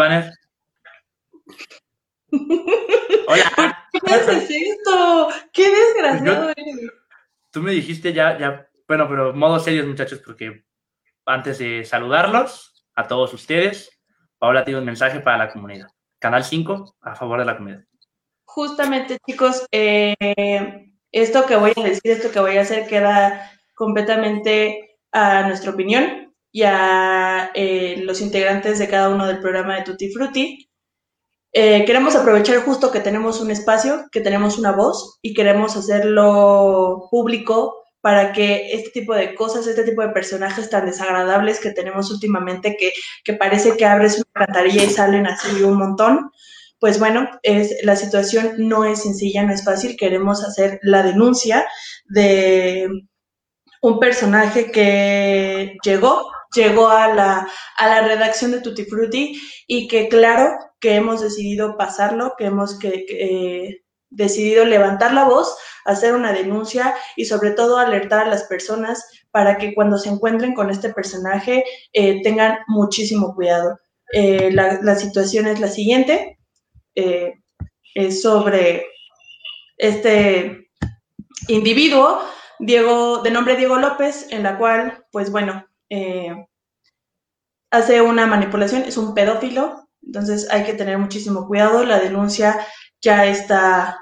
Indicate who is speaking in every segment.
Speaker 1: Banner.
Speaker 2: Hola. ¿Qué haces esto? ¡Qué desgraciado
Speaker 1: eres! Tú me dijiste ya, ya, bueno, pero modo serios, muchachos, porque antes de saludarlos a todos ustedes, Paola tiene un mensaje para la comunidad. Canal 5, a favor de la comunidad.
Speaker 2: Justamente, chicos, eh, esto que voy a decir, esto que voy a hacer queda completamente a nuestra opinión y a eh, los integrantes de cada uno del programa de Tutti Frutti. Eh, queremos aprovechar justo que tenemos un espacio, que tenemos una voz y queremos hacerlo público para que este tipo de cosas, este tipo de personajes tan desagradables que tenemos últimamente, que, que parece que abres una cantarilla y salen así un montón, pues bueno, es, la situación no es sencilla, no es fácil. Queremos hacer la denuncia de un personaje que llegó, llegó a la, a la redacción de Tutti Frutti y que claro que hemos decidido pasarlo, que hemos que, eh, decidido levantar la voz, hacer una denuncia y sobre todo alertar a las personas para que cuando se encuentren con este personaje eh, tengan muchísimo cuidado. Eh, la, la, situación es la siguiente, es sobre este individuo Diego, de nombre Diego López, en la cual, pues bueno, eh, hace una manipulación, es un pedófilo, entonces hay que tener muchísimo cuidado. La denuncia ya está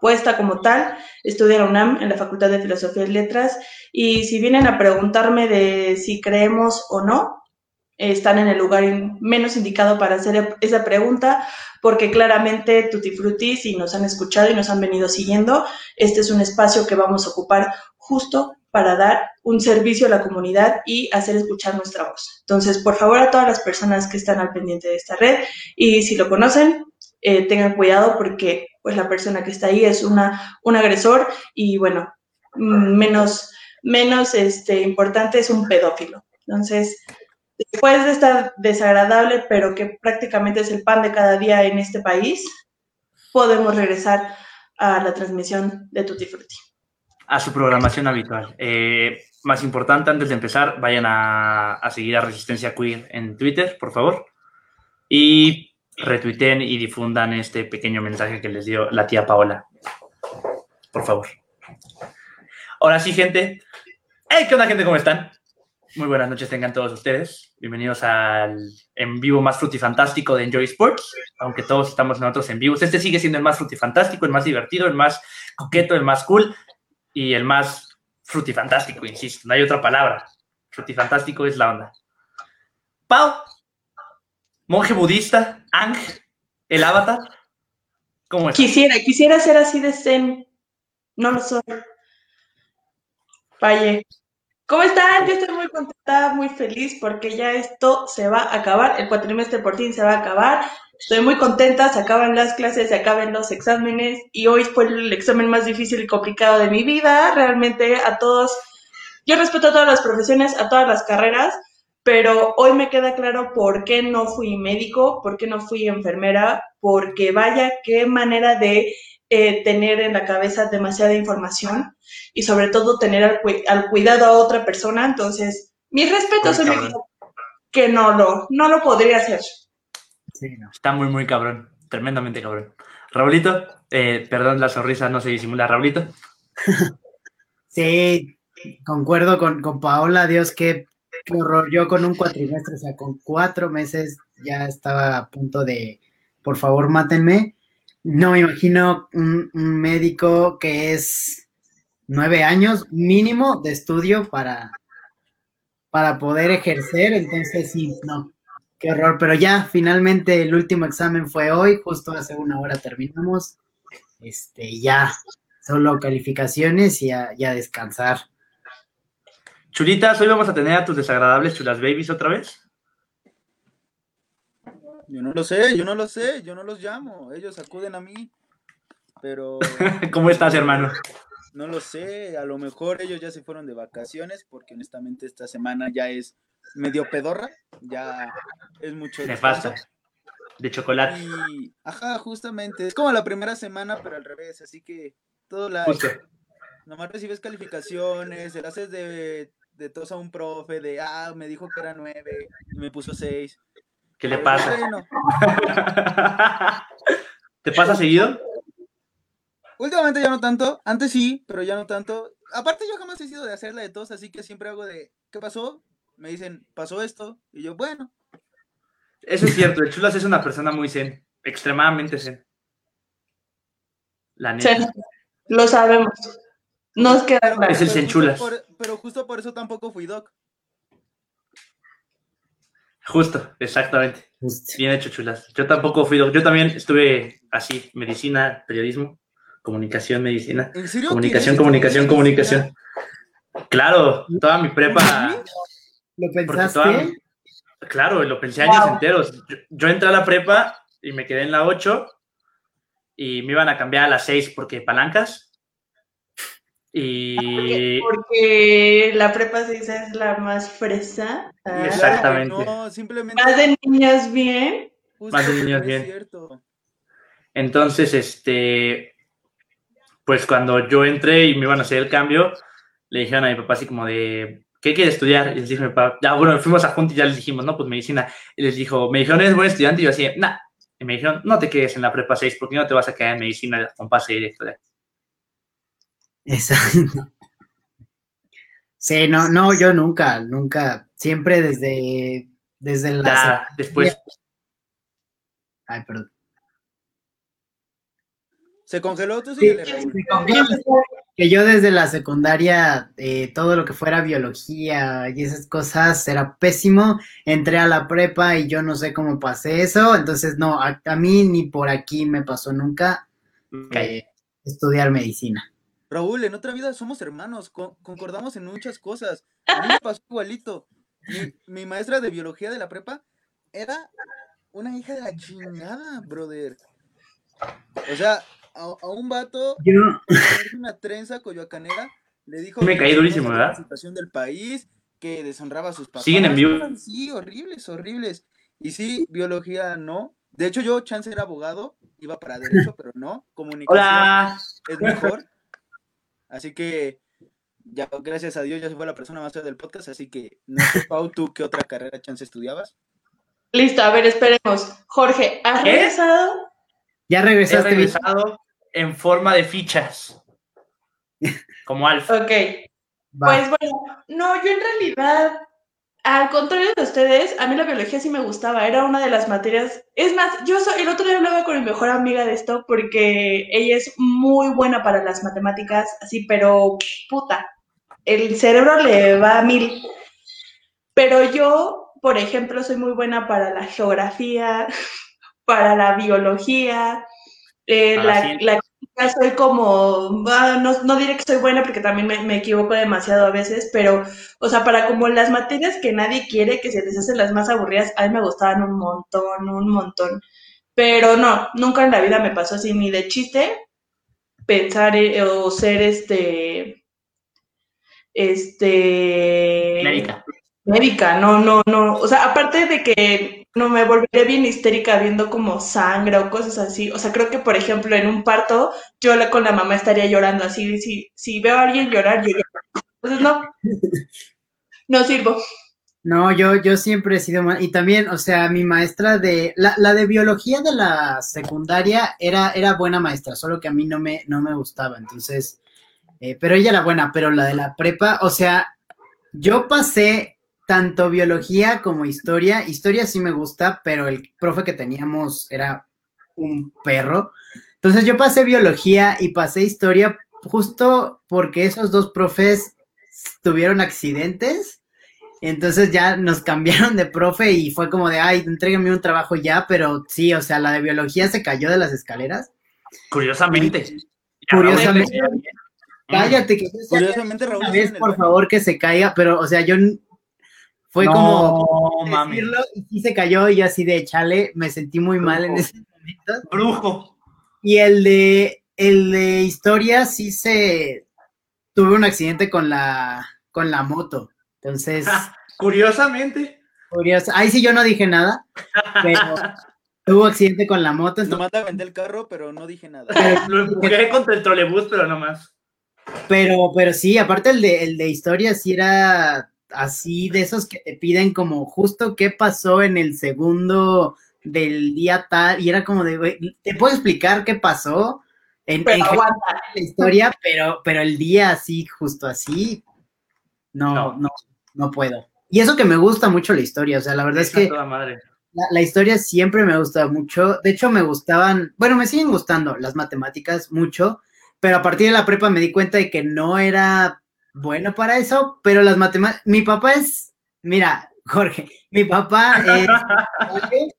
Speaker 2: puesta como tal, estudia en la UNAM en la Facultad de Filosofía y Letras, y si vienen a preguntarme de si creemos o no, están en el lugar menos indicado para hacer esa pregunta, porque claramente Tutti Frutti, si nos han escuchado y nos han venido siguiendo, este es un espacio que vamos a ocupar justo para dar un servicio a la comunidad y hacer escuchar nuestra voz. Entonces, por favor, a todas las personas que están al pendiente de esta red y si lo conocen, eh, tengan cuidado porque pues la persona que está ahí es una, un agresor y bueno, mm, menos, menos este, importante es un pedófilo. Entonces, después de estar desagradable, pero que prácticamente es el pan de cada día en este país, podemos regresar a la transmisión de Tutti Frutti
Speaker 1: a su programación habitual. Eh, más importante, antes de empezar, vayan a, seguir a Resistencia Queer en Twitter, por favor. Y retuiteen y difundan este pequeño mensaje que les dio la tía Paola. Por favor. Ahora sí, gente. Hey, ¿Qué onda, gente? ¿Cómo están? Muy buenas noches tengan todos ustedes. Bienvenidos al en vivo más frutifantástico de Enjoy Sports. Aunque todos estamos nosotros en vivo. Este sigue siendo el más frutifantástico, el más divertido, el más coqueto, el más cool y el más frutifantástico, insisto, no hay otra palabra. Frutifantástico es la onda. Pau, monje budista, Ang, el avatar.
Speaker 2: ¿Cómo es? Quisiera, quisiera ser así de zen. No lo soy. Valle. ¿Cómo están? Yo estoy muy contenta, muy feliz porque ya esto se va a acabar. El cuatrimestre por fin se va a acabar. Estoy muy contenta, se acaban las clases, se acaban los exámenes y hoy fue el examen más difícil y complicado de mi vida. Realmente a todos, yo respeto a todas las profesiones, a todas las carreras, pero hoy me queda claro por qué no fui médico, por qué no fui enfermera, porque vaya qué manera de eh, tener en la cabeza demasiada información y sobre todo tener al, cuidado a otra persona. Entonces, mis respetos, que no lo, no lo podría hacer.
Speaker 1: Está muy, muy cabrón. Tremendamente cabrón. Raulito, eh, perdón, la sonrisa no se disimula. Raulito.
Speaker 3: sí, concuerdo con, con Paola. Dios, qué, horror. Yo con un cuatrimestre, o sea, con cuatro meses ya estaba a punto de, por favor, mátenme. No me imagino un, un médico que es nueve años mínimo de estudio para, para poder ejercer. Entonces, sí, no, Qué horror, pero ya finalmente el último examen fue hoy, justo hace una hora terminamos. Este, ya, solo calificaciones y a, descansar.
Speaker 1: Chulitas, hoy vamos a tener a tus desagradables chulas babies otra vez.
Speaker 4: Yo no lo sé, yo no lo sé, yo no los llamo, ellos acuden a mí, pero...
Speaker 1: ¿Cómo estás, hermano?
Speaker 4: No lo sé, a lo mejor ellos ya se fueron de vacaciones, porque honestamente esta semana ya es medio pedorra, ya es mucho.
Speaker 1: De pasta, de chocolate.
Speaker 4: Y, ajá, justamente, es como la primera semana, pero al revés, así que todo la... Nomás recibes calificaciones, se haces de, de tos a un profe, de, ah, me dijo que era nueve, y me puso seis.
Speaker 1: ¿Qué le
Speaker 4: Pero
Speaker 1: pasa?
Speaker 4: bueno,
Speaker 1: ¿Te pasa seguido?
Speaker 4: últimamente ya no tanto, antes sí, pero ya no tanto. Aparte yo jamás he sido de hacerla de todos, así que siempre hago de, ¿qué pasó? Me dicen, pasó esto, y yo, bueno,
Speaker 1: Eso es cierto, el Chulas es una persona muy zen, extremadamente zen. La neta.
Speaker 2: Sí, lo sabemos. Nos queda
Speaker 4: pero,
Speaker 2: claro.
Speaker 1: Es el
Speaker 4: pero
Speaker 1: Senchulas.
Speaker 4: por- pero justo por eso tampoco fui doc.
Speaker 1: Justo, exactamente.
Speaker 3: Justo.
Speaker 1: Bien hecho, Chulas. Yo tampoco fui, doc- yo también estuve así, medicina, periodismo, comunicación, medicina.
Speaker 4: ¿En serio?
Speaker 1: Comunicación,
Speaker 4: ¿Quieres
Speaker 1: comunicación, comunicación. Claro, toda mi prepa,
Speaker 3: ¿Lo
Speaker 1: porque
Speaker 3: pensaste?
Speaker 1: toda, claro, lo pensé años enteros. Yo, yo entré a la prepa y me quedé en la 8 y me iban a cambiar a la 6 porque palancas. Y
Speaker 2: Porque la prepa 6 es la más fresa. Ah,
Speaker 1: Exactamente.
Speaker 4: No, simplemente.
Speaker 2: Más de niños bien.
Speaker 4: justo
Speaker 1: Más de niños bien.
Speaker 4: Cierto.
Speaker 1: entonces, este, pues cuando yo entré y me iban a hacer el cambio, le dijeron a mi papá así como de, ¿qué quiere estudiar? Y les dije a mi papá, ya, bueno, fuimos a junta y ya les dijimos, no, pues medicina. Y les dijo, me dijeron, ¿eres buen estudiante? Y yo así, nah. Y me dijeron, no te quedes en la prepa 6 porque no te vas a quedar en medicina con pase directo. de
Speaker 3: Exacto. Sí, no, no, yo nunca, nunca, siempre desde, desde la...
Speaker 1: Ya, después,
Speaker 3: Ay, perdón.
Speaker 4: Se congeló, tú
Speaker 3: Sí,
Speaker 4: síguele, Raúl.
Speaker 3: Que yo desde la secundaria, eh, todo lo que fuera biología y esas cosas era pésimo. Entré a la prepa y yo no sé cómo pasé eso, entonces no, a, a mí ni por aquí me pasó nunca eh, estudiar medicina.
Speaker 4: Raúl, en otra vida somos hermanos, co- concordamos en muchas cosas. A mí me pasó igualito. Mi, mi maestra de biología de la prepa era una hija de la chingada, brother. O sea, a, a un vato,
Speaker 3: Yo,
Speaker 4: una trenza coyoacanera, le dijo
Speaker 1: Me
Speaker 4: que
Speaker 1: caí durísimo,
Speaker 4: sabía la
Speaker 1: ¿verdad?
Speaker 4: situación del país, que deshonraba a sus papás.
Speaker 1: ¿Siguen en vivo?
Speaker 4: Sí, horribles, horribles. Y sí, biología no. De hecho, yo, chance era abogado, iba para derecho, pero no. Comunicación
Speaker 1: Hola.
Speaker 4: es mejor. Así que, ya, gracias a Dios, ya se fue la persona más fea del podcast. Así que, no sé, Pau, ¿tú qué otra carrera chance estudiabas?
Speaker 2: Listo, a ver, esperemos. Jorge, ¿has
Speaker 1: ¿Qué?
Speaker 2: regresado?
Speaker 3: ya
Speaker 1: He
Speaker 3: regresaste.
Speaker 1: Regresado en forma de fichas. Como Alfa.
Speaker 2: Ok.
Speaker 3: Va.
Speaker 2: Pues bueno, no, yo en realidad, al contrario de ustedes, a mí la biología sí me gustaba, era una de las materias. Es más, yo soy, el otro día hablaba con mi mejor amiga de esto porque ella es muy buena para las matemáticas, así, pero puta, el cerebro le va a mil. Pero yo, por ejemplo, soy muy buena para la geografía, para la biología, eh,
Speaker 1: Para la
Speaker 2: la, química soy como, ah, no, no diré que soy buena porque también me, me equivoco demasiado a veces, pero, o sea, para como las materias que nadie quiere, que se les hacen las más aburridas, a mí me gustaban un montón, un montón. Pero no, nunca en la vida me pasó así ni de chiste pensar eh, o ser este, este...
Speaker 1: Médica.
Speaker 2: Médica, no, no, no. O sea, aparte de que no me volveré bien histérica viendo como sangre o cosas así. O sea, creo que, por ejemplo, en un parto, yo con la mamá estaría llorando así. Si, si veo a alguien llorar, yo lloro. Entonces, no. No sirvo.
Speaker 3: No, yo, yo siempre he sido mal. Y también, o sea, mi maestra de. La, la de biología de la secundaria era, era buena maestra, solo que a mí no me, no me gustaba. Entonces, eh, pero ella era buena, pero la de la prepa, o sea, yo pasé tanto biología como historia. Historia sí me gusta, pero el profe que teníamos era un perro. Entonces yo pasé biología y pasé historia justo porque esos dos profes tuvieron accidentes. Entonces ya nos cambiaron de profe y fue como de, ay, entrégame un trabajo ya, pero sí, o sea, la de biología se cayó de las escaleras.
Speaker 1: Curiosamente.
Speaker 3: Curiosamente.
Speaker 1: Raúl,
Speaker 3: Cállate, que
Speaker 4: Curiosamente, Raúl,
Speaker 3: vez, por favor, que se caiga, pero, o sea, yo fue
Speaker 1: No,
Speaker 3: como
Speaker 1: mames.
Speaker 3: decirlo y sí se cayó y yo así de chale, me sentí muy mal en ese momento.
Speaker 1: Brujo.
Speaker 3: Y el de el de historia sí se tuve un accidente con la con la moto. Entonces,
Speaker 1: Curiosamente.
Speaker 3: curioso. Ahí sí yo no dije nada, pero tuvo accidente con la moto, entonces,
Speaker 4: Nomás te aventé el carro, pero no dije nada.
Speaker 1: Lo empujé contra el trolebús, pero no más.
Speaker 3: pero pero sí, aparte el de el de historia sí era así de esos que te piden como justo qué pasó en el segundo del día tal, y era como de, te puedo explicar qué pasó en,
Speaker 2: Pero
Speaker 3: en
Speaker 2: aguanta.
Speaker 3: la historia, pero, pero el día así, justo así, no,
Speaker 1: No.
Speaker 3: no, no, puedo. Y eso que me gusta mucho la historia, o sea, la verdad es que
Speaker 1: madre.
Speaker 3: la, la historia siempre me gusta mucho. De hecho, me gustaban, bueno, me siguen gustando las matemáticas mucho, pero a partir de la prepa me di cuenta de que no era bueno para eso, pero las matemáticas, mi papá es, mira, Jorge, mi papá es,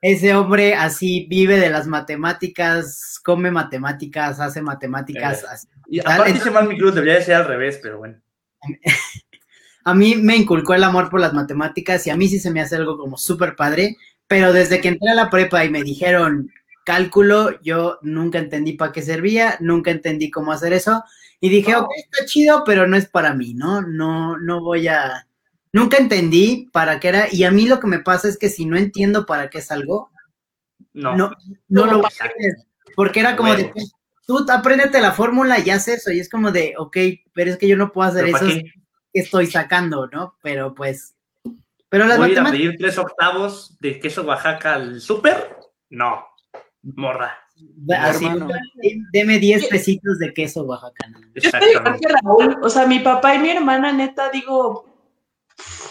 Speaker 3: ese hombre así vive de las matemáticas, come matemáticas, hace matemáticas.
Speaker 1: Eh.
Speaker 3: así.
Speaker 1: Y
Speaker 3: Tal,
Speaker 1: aparte mal mi cruz, debería de ser al revés, pero bueno.
Speaker 3: a mí me inculcó el amor por las matemáticas y a mí sí se me hace algo como súper padre, pero desde que entré a la prepa y me dijeron cálculo, yo nunca entendí para qué servía, nunca entendí cómo hacer eso y dije,
Speaker 2: No.
Speaker 3: ok, está chido, pero no es para mí, ¿no? No, no voy a... Nunca entendí para qué era y a mí lo que me pasa es que si no entiendo para qué es algo,
Speaker 1: No.
Speaker 3: no, no lo voy a hacer, porque era como de,
Speaker 1: Huevos.
Speaker 3: pues, tú apréndete la fórmula y haz eso y es como de, ok, pero es que yo no puedo hacer
Speaker 1: ¿Pero
Speaker 3: eso que estoy sacando, ¿no? Pero pues. Pero las
Speaker 1: ¿Voy a pedir tres octavos de queso Oaxaca al súper? No. Morra.
Speaker 3: Así, deme 10 pesitos de queso oaxacano.
Speaker 2: Yo estoy igual
Speaker 1: Exactamente.
Speaker 2: que Raúl, o sea, mi papá y mi hermana, neta, digo,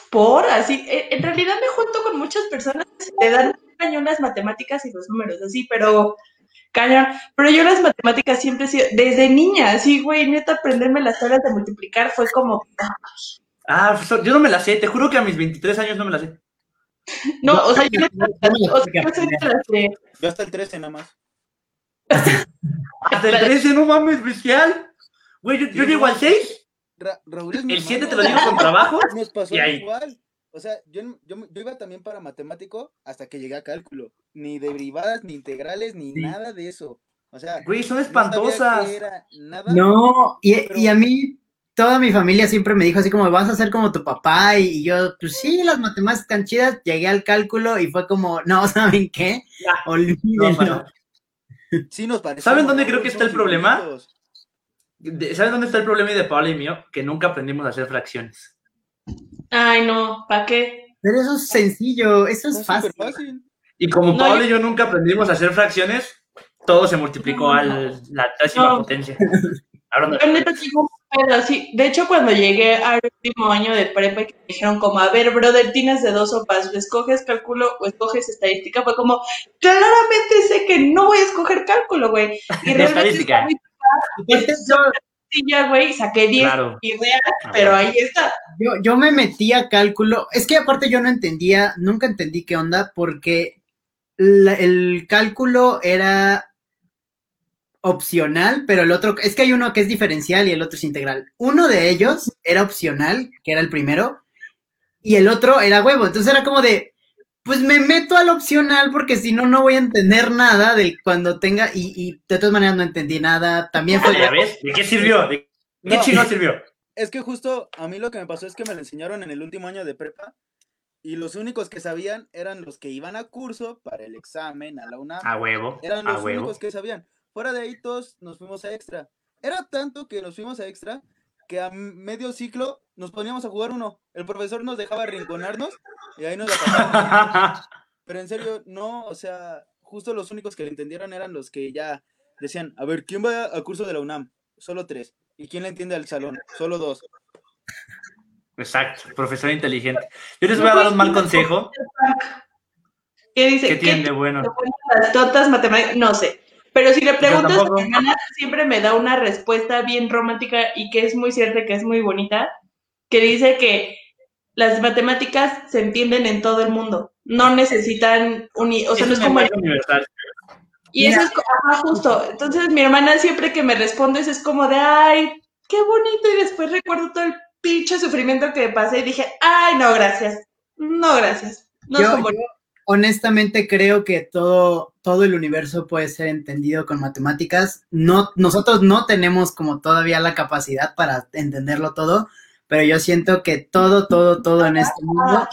Speaker 2: por así, en realidad me junto con muchas personas que le dan cañón las matemáticas y los números, así, pero cañón, pero yo las matemáticas siempre he sido, desde niña, así, güey, neta, aprenderme las tablas de multiplicar fue como,
Speaker 1: Ah, so- yo no me la sé. Te juro que a mis 23 años no me la sé.
Speaker 2: no, o sea, yo,
Speaker 3: Yo me las
Speaker 2: o
Speaker 3: tuve que
Speaker 2: sea, yo soy de las de-
Speaker 4: Yo hasta el 13 nada más.
Speaker 1: Hasta el 13, no mames, bestial. Güey, yo, yo llego al 6,
Speaker 4: Ra- Raúl
Speaker 1: el 7 te lo digo con trabajo.
Speaker 4: Nos pasó
Speaker 1: Y ahí.
Speaker 4: igual. O sea, yo, yo, yo iba también para matemático hasta que llegué a cálculo. Ni derivadas, ni integrales, ni
Speaker 3: Sí.
Speaker 4: nada de eso. O sea,
Speaker 1: Güey, son
Speaker 4: no sabía
Speaker 1: espantosas.
Speaker 4: qué era nada.
Speaker 3: No, y,
Speaker 4: Pero-
Speaker 3: y a mí, toda mi familia siempre me dijo así como, vas a ser como tu papá. Y yo, pues sí, las matemáticas están chidas. Llegué al cálculo y fue como, no, ¿saben qué?
Speaker 1: Ya.
Speaker 3: Olvídenlo.
Speaker 4: Sí nos
Speaker 1: ¿Saben dónde creo que está el problema? ¿Saben dónde está el problema de Pablo y mío? Que nunca aprendimos a hacer fracciones.
Speaker 2: ay, no, ¿para qué?
Speaker 3: Pero eso es sencillo, eso es fácil.
Speaker 1: Y como
Speaker 2: No,
Speaker 1: Pablo
Speaker 2: yo-
Speaker 1: y yo nunca aprendimos a hacer fracciones, todo se multiplicó
Speaker 2: No.
Speaker 1: a la décima
Speaker 2: No.
Speaker 1: potencia. Hablando
Speaker 2: Yo
Speaker 1: de
Speaker 2: neta pedo así. De hecho, cuando llegué al último año de prepa y que me dijeron como, a ver, brother, tienes de dos sopas, escoges cálculo o escoges estadística, fue como, claramente sé que no voy a escoger cálculo, güey. Y
Speaker 1: De
Speaker 2: realmente
Speaker 1: estadística.
Speaker 2: sencilla, güey, saqué 10
Speaker 1: Claro.
Speaker 2: y real,
Speaker 1: Ah,
Speaker 2: pero ahí está.
Speaker 3: Yo, yo me metí a cálculo, es que aparte yo no entendía, nunca entendí qué onda, porque la- el cálculo era opcional, pero el otro, es que hay uno que es diferencial y el otro es integral. Uno de ellos era opcional, que era el primero, y el otro era huevo, entonces era como de, pues me meto al opcional porque si no, no voy a entender nada de cuando tenga, y, y de todas maneras no entendí nada, también fue...
Speaker 1: ¿Ya ves? ¿De qué sirvió? ¿De qué
Speaker 4: No.
Speaker 1: chingón sirvió?
Speaker 4: Es que justo a mí lo que me pasó es que me lo enseñaron en el último año de prepa y los únicos que sabían eran los que iban a curso para el examen a la UNAM.
Speaker 1: A huevo.
Speaker 4: Eran
Speaker 1: A
Speaker 4: los
Speaker 1: huevo.
Speaker 4: únicos que sabían. Fuera de ahí todos nos fuimos a extra. Era tanto que nos fuimos a extra que a medio ciclo nos poníamos a jugar uno. El profesor nos dejaba rinconarnos y ahí nos la. Pero en serio, no, o sea, justo los únicos que lo entendieron eran los que ya decían, a ver, ¿quién va a curso de la UNAM? Solo tres. ¿Y quién le entiende al salón? Solo dos.
Speaker 1: Exacto, profesor inteligente. Yo les voy a dar un mal consejo.
Speaker 2: ¿Qué dice?
Speaker 1: ¿Qué tienen
Speaker 2: ¿Qué
Speaker 1: de bueno?
Speaker 2: las tontas matemáticas? No sé. Pero si le preguntas a mi hermana, siempre me da una respuesta bien romántica y que es muy cierta, que es muy bonita, que dice que las matemáticas se entienden en todo el mundo. No necesitan uni o sea,
Speaker 1: Es
Speaker 2: no es
Speaker 1: un
Speaker 2: como
Speaker 1: universal.
Speaker 2: y eso es ajá, justo. Entonces mi hermana siempre que me respondes es como de ay, qué bonito y después recuerdo todo el pinche sufrimiento que pasé y dije, ay, no, gracias. No, gracias. No es
Speaker 3: Yo-
Speaker 2: como
Speaker 3: yo honestamente creo que todo, todo el universo puede ser entendido con matemáticas. No, nosotros no tenemos como todavía la capacidad para entenderlo todo, pero yo siento que todo, todo, todo en este mundo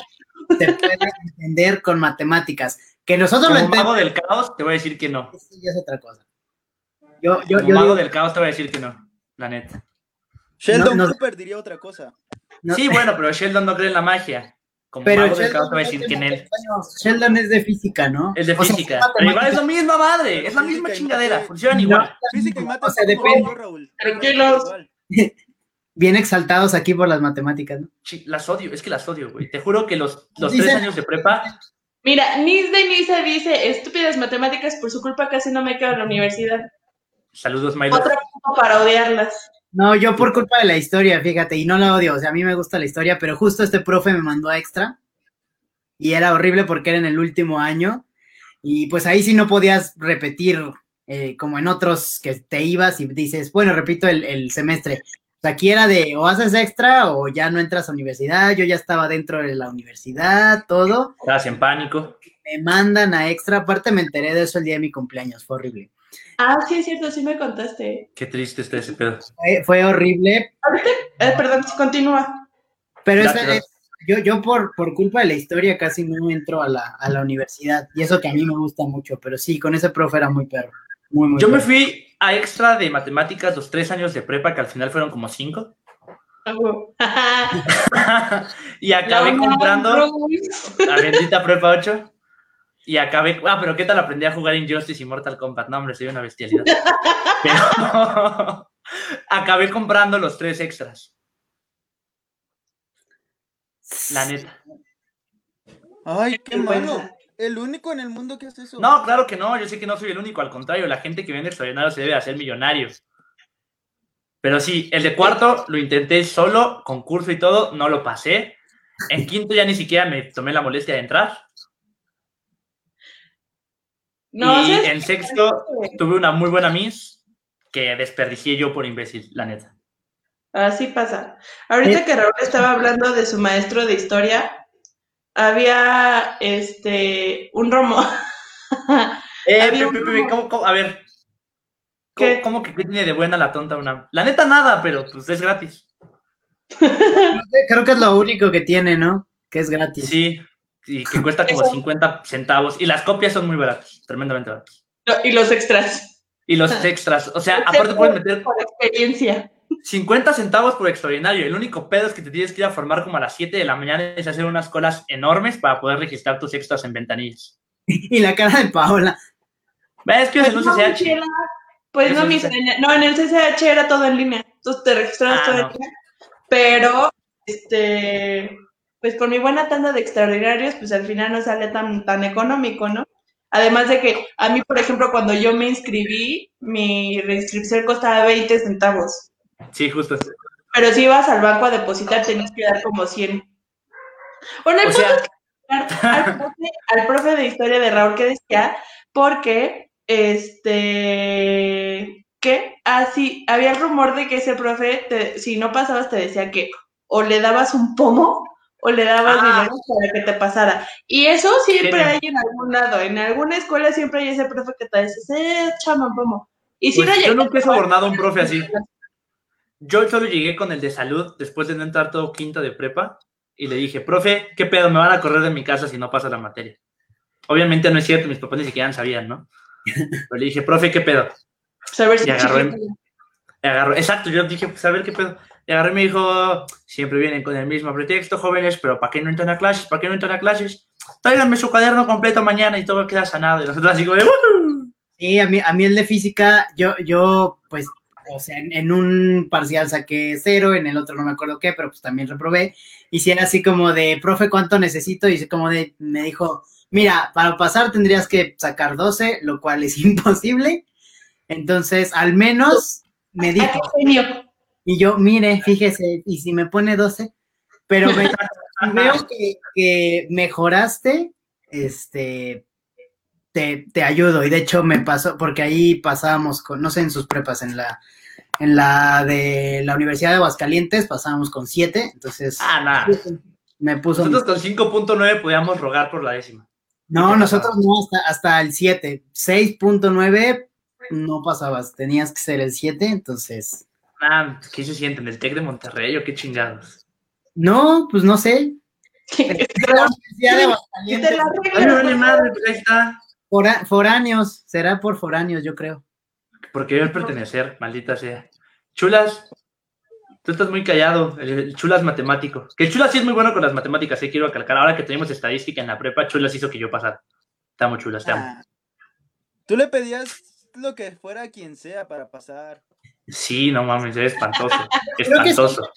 Speaker 3: se puede entender con matemáticas. Que nosotros lo
Speaker 1: Como mago
Speaker 3: entendemos
Speaker 1: del caos, te voy a decir que no.
Speaker 3: eso ya es otra cosa. Yo, yo,
Speaker 1: Como
Speaker 3: yo
Speaker 1: mago
Speaker 3: digo-
Speaker 1: del caos, te voy a decir que no. La neta.
Speaker 4: Sheldon
Speaker 3: no-
Speaker 4: Cooper diría otra cosa.
Speaker 3: No-
Speaker 1: Sí, bueno, pero Sheldon no cree en la magia. Como
Speaker 3: Pero Sheldon,
Speaker 1: decir
Speaker 3: es de física, ¿no?
Speaker 1: Es de
Speaker 3: O
Speaker 1: física. Pero igual es la misma madre, es la misma chingadera,
Speaker 3: No,
Speaker 1: igual.
Speaker 4: Física y
Speaker 3: o
Speaker 4: matas
Speaker 3: sea, depende.
Speaker 2: Tranquilos.
Speaker 3: Bien exaltados aquí por las matemáticas, ¿no?
Speaker 1: Las odio, es que las odio, güey. Te juro que los, los tres años de prepa,
Speaker 2: Mira, Nis de Nisa dice, estúpidas matemáticas, por su culpa casi no me quedo en la universidad.
Speaker 1: saludos, Milo.
Speaker 2: Otro punto para odiarlas.
Speaker 3: No, yo por culpa de la historia, fíjate, y no la odio, o sea, a mí me gusta la historia, pero justo este profe me mandó a extra y era horrible porque era en el último año y pues ahí sí no podías repetir eh, como en otros que te ibas y dices, bueno, repito el, el semestre. O sea, aquí era de o haces extra o ya no entras a universidad, yo ya estaba dentro de la universidad, todo,
Speaker 1: Estabas en pánico.
Speaker 3: me mandan a extra, aparte me enteré de eso el día de mi cumpleaños, fue horrible.
Speaker 2: Ah, sí, es cierto, sí me contaste.
Speaker 1: Qué triste está ese pedo.
Speaker 3: Fue, fue horrible,
Speaker 2: Eh, perdón, continúa.
Speaker 3: Pero
Speaker 1: Gracias.
Speaker 3: esa es- yo, yo por, por culpa de la historia casi no entro a la, a la universidad. Y eso que a mí me gusta mucho, pero sí, con ese profe era muy perro. Muy, muy
Speaker 1: Yo me fui a extra de matemáticas los tres años de prepa, que al final fueron como cinco.
Speaker 2: Ah,
Speaker 1: y acabé comprando la bendita prepa 8. Y acabé. Ah, pero ¿qué tal aprendí a jugar Injustice y Mortal Kombat? No, hombre, soy una bestialidad. Pero acabé comprando los tres extras. La neta.
Speaker 4: Ay, qué malo. El único en el mundo que hace eso.
Speaker 1: No, claro que no, yo sé que no soy el único, al contrario, la gente que vende extraordinarios se debe hacer millonarios. Pero sí, el de cuarto lo intenté solo, con curso y todo, no lo pasé. En quinto ya ni siquiera me tomé la molestia de entrar.
Speaker 2: No,
Speaker 1: y
Speaker 2: ¿sabes
Speaker 1: en sexto tuve una muy buena miss que desperdicié yo por imbécil, la neta.
Speaker 2: Así pasa. Ahorita
Speaker 3: Eh.
Speaker 2: que Raúl estaba hablando de su maestro de historia, había este un romo.
Speaker 1: Eh,
Speaker 2: Había
Speaker 1: pe- pe-
Speaker 2: un-
Speaker 1: pe- ¿cómo- cómo? a ver.
Speaker 2: ¿Qué?
Speaker 1: ¿Cómo, cómo que qué tiene de buena la tonta una? La neta nada, pero pues es gratis.
Speaker 3: Creo que es lo único que tiene, ¿no? Que es gratis.
Speaker 1: Sí, y que cuesta como
Speaker 2: Eso.
Speaker 1: 50 centavos. Y las copias son muy baratas, tremendamente baratas.
Speaker 2: y los extras.
Speaker 1: Y los extras, o sea, aparte puedes meter
Speaker 2: Por experiencia.
Speaker 1: 50 centavos por extraordinario. El único pedo es que te tienes que ir a formar como a las 7 de la mañana y hacer unas colas enormes para poder registrar tus extras en ventanillas.
Speaker 3: Y la cara de Paola.
Speaker 1: ¿Ves que es
Speaker 2: Pues
Speaker 1: en un
Speaker 2: no,
Speaker 1: CCH?
Speaker 2: Michela, pues no, en- no, en el CCH era todo en línea. Entonces te registrabas
Speaker 1: Ah,
Speaker 2: todo en
Speaker 1: no.
Speaker 2: línea. Pero, este, pues con mi buena tanda de extraordinarios, pues al final no sale tan, tan económico, ¿no? Además de que a mí, por ejemplo, cuando yo me inscribí, mi reinscripción costaba 20 centavos.
Speaker 1: Sí, justo.
Speaker 2: Pero si ibas al banco a depositar, tenías que dar como 100. Bueno, el
Speaker 1: O
Speaker 2: punto
Speaker 1: sea,
Speaker 2: es que al profe, al profe de historia de Raúl que decía, porque, este, que, ah, sí, había el rumor de que ese profe, te- si no pasabas, te decía que o le dabas un pomo o le dabas
Speaker 1: Ah.
Speaker 2: dinero para que te pasara. Y eso siempre hay en algún lado, en alguna escuela siempre hay ese profe que te dice, eh, chama, pomo. Y si
Speaker 1: Pues
Speaker 2: no
Speaker 1: yo nunca he sobornado a un profe así. Yo solo llegué con el de salud después de no entrar todo quinto de prepa y le dije, profe, ¿qué pedo? Me van a correr de mi casa si no pasa la materia. Obviamente no es cierto, mis papás ni siquiera sabían, ¿no? Pero le dije, profe, ¿qué pedo?
Speaker 2: saber si
Speaker 1: Y agarró agarró, exacto, yo dije, pues a ver qué pedo. Y agarré y me dijo, siempre vienen con el mismo pretexto, jóvenes, pero ¿para qué no entran a clases? ¿Para qué no entran a clases? Tráiganme su cuaderno completo mañana y todo queda sanado. Y nosotros así como de, "Uh".
Speaker 3: Sí, a mí, a mí el de física, yo, yo, pues, o sea, en, en un parcial saqué cero, en el otro no me acuerdo qué, pero pues también reprobé. Y si era así como de, profe, ¿cuánto necesito? Y como de, me dijo, mira, para pasar tendrías que sacar 12, lo cual es imposible. Entonces, al menos me dijo,
Speaker 2: qué genio.
Speaker 3: Y yo, mire, fíjese, y si me pone 12, pero me, veo que, que mejoraste, este, te, te ayudo. Y de hecho me pasó, porque ahí pasábamos con, no sé, en sus prepas, en la, en la de la Universidad de Aguascalientes, pasábamos con 7, entonces
Speaker 1: Ah, nada.
Speaker 3: me puso...
Speaker 1: Nosotros con 5.9 podíamos rogar por la décima.
Speaker 3: No, nosotros no, hasta, hasta el 7. 6.9 no pasabas, tenías que ser el 7, entonces...
Speaker 1: Ah, ¿qué se siente? ¿En el TEC de Monterrey o qué chingados?
Speaker 3: No, pues no sé.
Speaker 1: Madre, pues ahí está.
Speaker 3: Fora- foráneos, será por foráneos, yo creo.
Speaker 1: Porque debe pertenecer, maldita sea. Chulas, Tú estás muy callado. El, el Chula es matemático. Que el Chula sí es muy bueno con las matemáticas, eh, quiero acalcar. Ahora que tenemos estadística en la prepa, Chulas hizo que yo pasara. Estamos chulas, te amo.
Speaker 4: Ah, Tú le pedías lo que fuera quien sea para pasar.
Speaker 1: Sí, no mames, es espantoso. Espantoso.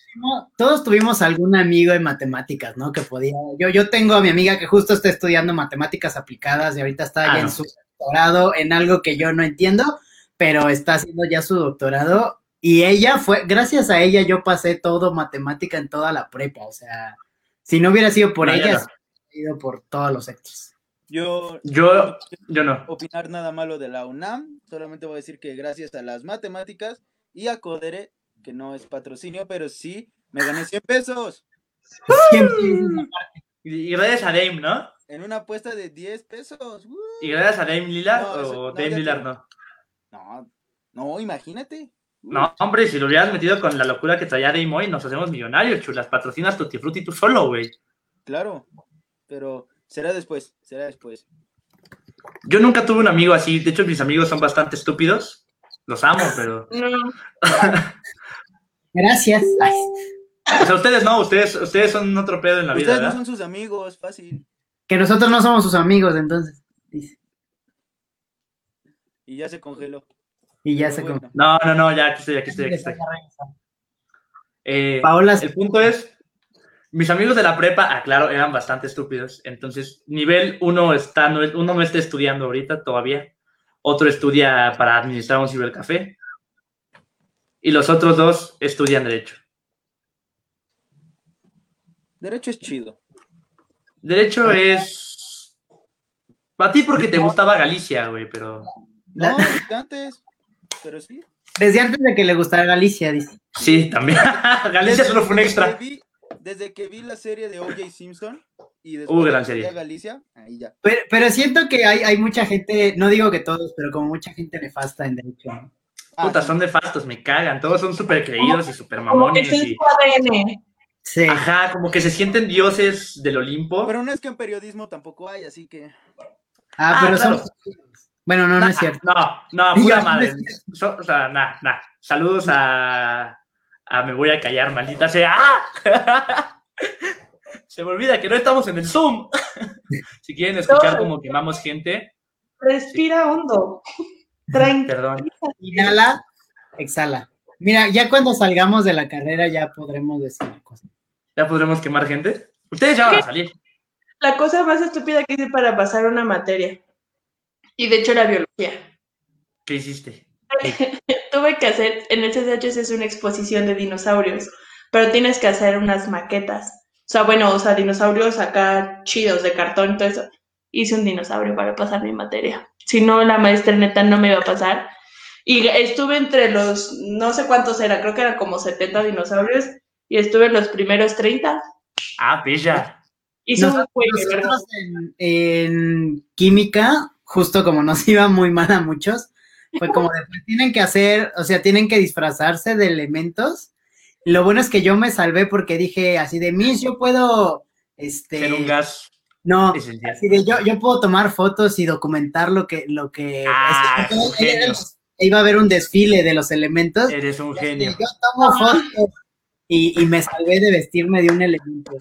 Speaker 3: Todos tuvimos algún amigo en matemáticas, ¿no? Que podía. Yo, yo tengo a mi amiga que justo está estudiando matemáticas aplicadas y ahorita está
Speaker 1: Ah,
Speaker 3: ya en su doctorado en algo que yo no entiendo, pero está haciendo ya su doctorado. Y ella fue, gracias a ella, yo pasé todo matemática en toda la prepa. O sea, si no hubiera sido por
Speaker 1: No,
Speaker 3: ella,
Speaker 1: no.
Speaker 3: hubiera ido por todos los sectores.
Speaker 4: Yo
Speaker 1: Yo, yo no.
Speaker 4: opinar nada malo de la UNAM, solamente voy a decir que gracias a las matemáticas y a Codere, que no es patrocinio, pero sí me gané 100 pesos
Speaker 1: Y y gracias a Dame, ¿no?
Speaker 4: en una apuesta de 10 pesos. ¡Uh!
Speaker 1: Y gracias a Dame Lillard
Speaker 4: No,
Speaker 1: o
Speaker 4: no,
Speaker 1: Dame Lillard no.
Speaker 4: No, no, imagínate.
Speaker 1: No, hombre, si lo hubieras metido con la locura que traía Dame hoy, nos hacemos millonarios, chulas. Patrocinas Tutti Frutti tú solo, güey.
Speaker 4: Claro, pero será después, será después.
Speaker 1: Yo nunca tuve un amigo así. De hecho, mis amigos son bastante estúpidos. Los amo, pero.
Speaker 2: No,
Speaker 3: Gracias. Ay,
Speaker 1: O sea, ustedes no, ustedes, ustedes son otro pedo en la vida,
Speaker 4: Ustedes no son sus amigos, fácil.
Speaker 3: que nosotros no somos sus amigos, entonces. dice.
Speaker 4: Y ya se congeló.
Speaker 3: Y ya
Speaker 4: Pero
Speaker 3: se
Speaker 4: bueno.
Speaker 3: con-
Speaker 1: No, no, no, ya aquí estoy, aquí estoy, aquí estoy. Eh,
Speaker 3: Paola,
Speaker 1: el punto es, mis amigos de la prepa, aclaro, eran bastante estúpidos. Entonces, nivel uno está, no, uno no está estudiando ahorita todavía. Otro estudia para administrar un cibercafé. Y los otros dos estudian derecho.
Speaker 4: Derecho es chido.
Speaker 1: Derecho es... Para ti porque te gustaba Galicia, güey, pero...
Speaker 4: No, desde antes, pero sí.
Speaker 3: desde antes de que le gustara Galicia, dice.
Speaker 1: Sí, también. Galicia
Speaker 4: Desde-
Speaker 1: solo fue un
Speaker 4: desde
Speaker 1: extra.
Speaker 4: que vi- desde que vi la serie de O.J. Simpson y
Speaker 1: Uh,
Speaker 4: después
Speaker 1: gran
Speaker 4: de
Speaker 1: serie.
Speaker 4: Galicia, ahí ya.
Speaker 3: Pero, pero siento que hay, hay mucha gente, no digo que todos, pero como mucha gente nefasta en derecho. ¿no?
Speaker 4: Ah,
Speaker 1: Puta,
Speaker 4: sí.
Speaker 1: son nefastos, me cagan. Todos son súper creídos y súper
Speaker 2: como
Speaker 1: mamones.
Speaker 2: que es
Speaker 1: Y...
Speaker 2: su ADN.
Speaker 3: Sí.
Speaker 1: Ajá, como que se sienten dioses del Olimpo.
Speaker 4: Pero no es que en periodismo tampoco hay, así que.
Speaker 3: Ah,
Speaker 1: Ah,
Speaker 3: pero
Speaker 1: claro.
Speaker 3: son. Bueno, no, no es cierto.
Speaker 1: No, no, pura madre. So- o sea, nah, nah. Saludos a, a Me Voy a Callar, maldita sea. Se me olvida que no estamos en el Zoom. si quieren escuchar
Speaker 2: No.
Speaker 1: como quemamos gente,
Speaker 2: Respira hondo. Tranquilo.
Speaker 1: perdón.
Speaker 3: Inhala, exhala. Mira, ya cuando salgamos de la carrera ya podremos decir cosas.
Speaker 1: ¿Ya podremos quemar gente? Ustedes ya van a salir.
Speaker 2: La cosa más estúpida que hice para pasar una materia. Y de hecho era biología.
Speaker 1: ¿Qué hiciste?
Speaker 2: Tuve que hacer, en el CCHS es una exposición de dinosaurios, pero tienes que hacer unas maquetas. O sea, bueno, o sea, dinosaurios acá chidos de cartón eso. Hice un dinosaurio para pasar mi materia. Si no, la maestra neta no me iba a pasar. Y estuve entre los, no sé cuántos era, creo que eran como 70 dinosaurios, y estuve en los primeros 30.
Speaker 1: Ah, bella.
Speaker 2: Un
Speaker 3: Nosotros, nosotros en, en química, justo como nos iba muy mal a muchos, fue como de, pues, tienen que hacer, o sea, tienen que disfrazarse de elementos. Lo bueno es que yo me salvé porque dije así de Miss, yo puedo, este,
Speaker 1: Ser un gas
Speaker 3: no, así de yo, yo puedo tomar fotos y documentar lo que, lo que
Speaker 1: Ah,
Speaker 3: es que
Speaker 1: un genio.
Speaker 3: iba a haber un desfile de los elementos.
Speaker 1: Eres un
Speaker 3: y
Speaker 1: genio.
Speaker 3: yo tomo fotos y, y me salvé de vestirme de un elemento.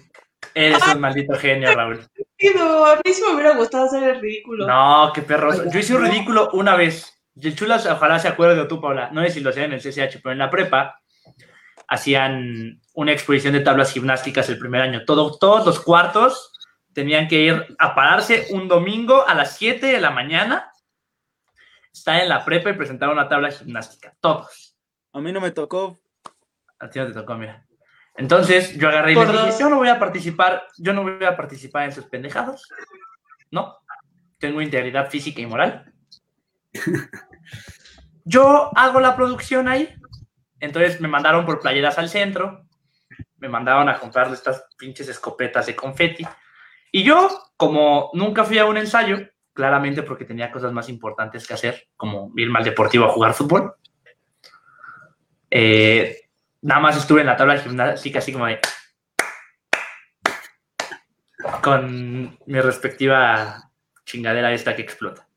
Speaker 1: Eres un maldito genio, Raúl.
Speaker 2: A mí sí me hubiera gustado hacer el ridículo.
Speaker 1: No, qué perroso. Yo hice un ridículo una vez. Y el Chulas, ojalá se acuerde de tú, Paula. No sé si lo hacían en el CCH, pero en la prepa hacían una exposición de tablas gimnásticas el primer año. Todo, todos los cuartos tenían que ir a pararse un domingo a las 7 de la mañana, estar en la prepa y presentar una tabla gimnástica. Todos.
Speaker 4: A mí no me tocó.
Speaker 1: A ti no te tocó, mira. Entonces yo agarré y les dije, yo no voy a participar, yo no voy a participar en sus pendejados. No. Tengo integridad física y moral. Yo hago la producción ahí. Entonces me mandaron por playeras al centro. Me mandaron a comprar estas pinches escopetas de confeti. Y yo, como nunca fui a un ensayo, claramente porque tenía cosas más importantes que hacer, como irme al deportivo a jugar fútbol, eh, nada más estuve en la tabla gimnástica así como de... Con mi respectiva chingadera esta que explota.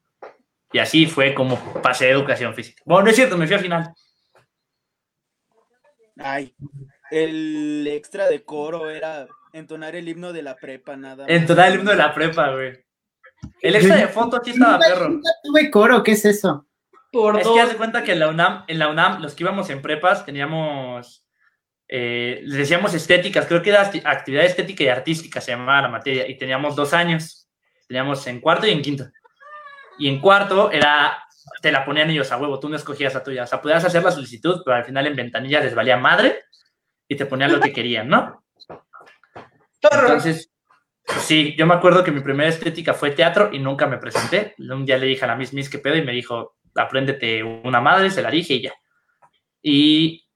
Speaker 1: Y así fue como pasé educación física. Bueno, no es cierto, me fui a final.
Speaker 4: Ay, el extra de coro era entonar el himno de la prepa, nada más.
Speaker 1: Entonar el himno de la prepa, güey. El extra de foto sí estaba perro.
Speaker 3: nunca tuve coro, ¿qué es eso?
Speaker 2: Por
Speaker 1: Es
Speaker 2: dos.
Speaker 1: que haz de cuenta que en la UNAM, en la UNAM, los que íbamos en prepas, teníamos, eh, les decíamos estéticas, creo que era actividad estética y artística, se llamaba la materia, y teníamos dos años, teníamos en cuarto y en quinto. Y en cuarto era, te la ponían ellos a huevo, tú no escogías la tuya, o sea, podías hacer la solicitud, pero al final en ventanilla les valía madre y te ponían lo que querían, ¿no? Entonces, sí, yo me acuerdo que mi primera estética fue teatro y nunca me presenté. Un día le dije a la Miss Miss qué pedo y me dijo, apréndete una madre, se la dije y ya. Y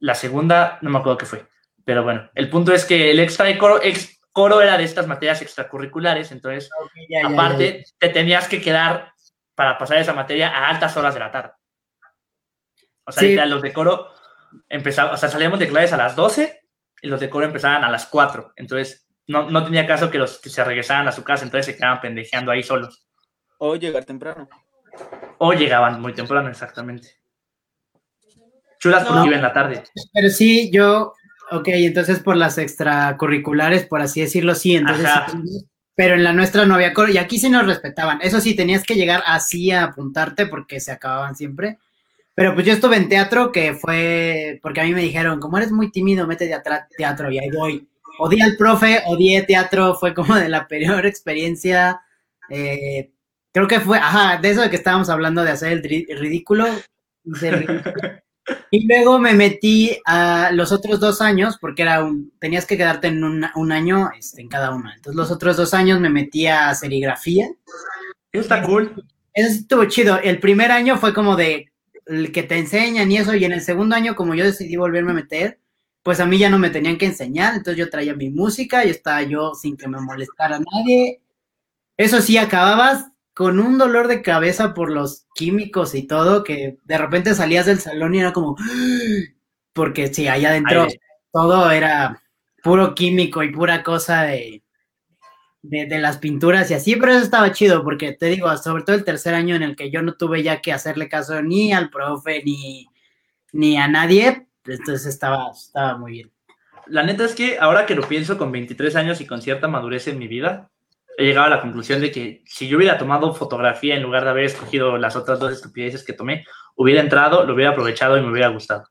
Speaker 1: la segunda, no me acuerdo qué fue. Pero bueno, el punto es que el extra de coro, ex- coro era de estas materias extracurriculares, entonces,
Speaker 3: Ya, ya, ya,
Speaker 1: aparte, te tenías que quedar para pasar esa materia a altas horas de la tarde. O sea,
Speaker 3: Sí.
Speaker 1: literal, los de coro empezaban, o sea, salíamos de clases a las 12 y los de coro empezaban a las 4. Entonces, no, no tenía caso que los que se regresaran a su casa, entonces se quedaban pendejeando ahí solos.
Speaker 4: O llegar temprano.
Speaker 1: O llegaban muy temprano, exactamente. Chulas porque
Speaker 2: No.
Speaker 1: iba en la tarde.
Speaker 3: Pero sí, yo, ok, entonces por las extracurriculares, por así decirlo, sí, entonces
Speaker 1: Ajá.
Speaker 3: sí tenías- pero en la nuestra no había coro, y aquí sí nos respetaban. Eso sí, tenías que llegar así a apuntarte porque se acababan siempre. Pero pues yo estuve en teatro, que fue porque a mí me dijeron, como eres muy tímido, métete a teatro, y ahí voy. Odié al profe, odié teatro, fue como de la peor experiencia. eh, creo que fue, ajá, de eso de que estábamos hablando de hacer el ri- ridículo. el ridículo. Y luego me metí a los otros dos años, porque era un, tenías que quedarte en un, un año este, en cada uno. Entonces los otros dos años me metí a serigrafía.
Speaker 1: Eso está cool.
Speaker 3: Eso estuvo chido. El primer año fue como de el que te enseñan y eso, y en el segundo año, como yo decidí volverme a meter, pues a mí ya no me tenían que enseñar, entonces yo traía mi música y estaba yo sin que me molestara nadie. Eso sí, acababas con un dolor de cabeza por los químicos y todo, que de repente salías del salón y era como, porque sí, allá adentro todo era puro químico y pura cosa de, de, de las pinturas y así, pero eso estaba chido, porque te digo, sobre todo el tercer año en el que yo no tuve ya que hacerle caso ni al profe ni, ni a nadie, entonces estaba, estaba muy bien.
Speaker 1: La neta es que ahora que lo pienso con 23 años y con cierta madurez en mi vida, he llegado a la conclusión de que si yo hubiera tomado fotografía en lugar de haber escogido las otras dos estupideces que tomé, hubiera entrado, lo hubiera aprovechado y me hubiera gustado.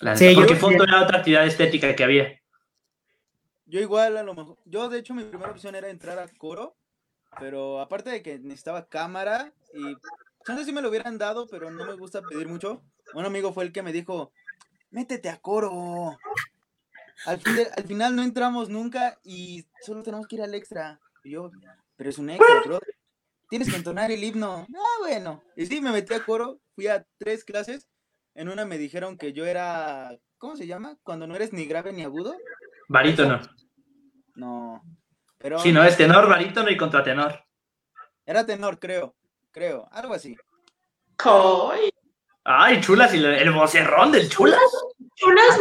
Speaker 1: La
Speaker 3: Sí, yo
Speaker 1: porque
Speaker 3: también.
Speaker 1: foto era otra actividad estética que había.
Speaker 4: Yo igual a lo mejor. Yo de hecho mi primera opción era entrar a coro. Pero aparte de que necesitaba cámara y. No sé si me lo hubieran dado, pero no me gusta pedir mucho. Un amigo fue el que me dijo, métete a coro. Al, fin de- al final no entramos nunca y solo tenemos que ir al extra. Y yo, pero es un extra, bro. Tienes que entonar el himno. Ah, bueno. Y sí, me metí a coro. Fui a tres clases. En una me dijeron que yo era. ¿Cómo se llama? Cuando no eres ni grave ni agudo.
Speaker 1: Barítono.
Speaker 4: No. Pero
Speaker 1: Sí, no, es tenor, barítono y contratenor.
Speaker 4: era tenor, creo. Creo. Algo así.
Speaker 2: Ay,
Speaker 1: Ay, chulas, y el, el vocerrón del chulas.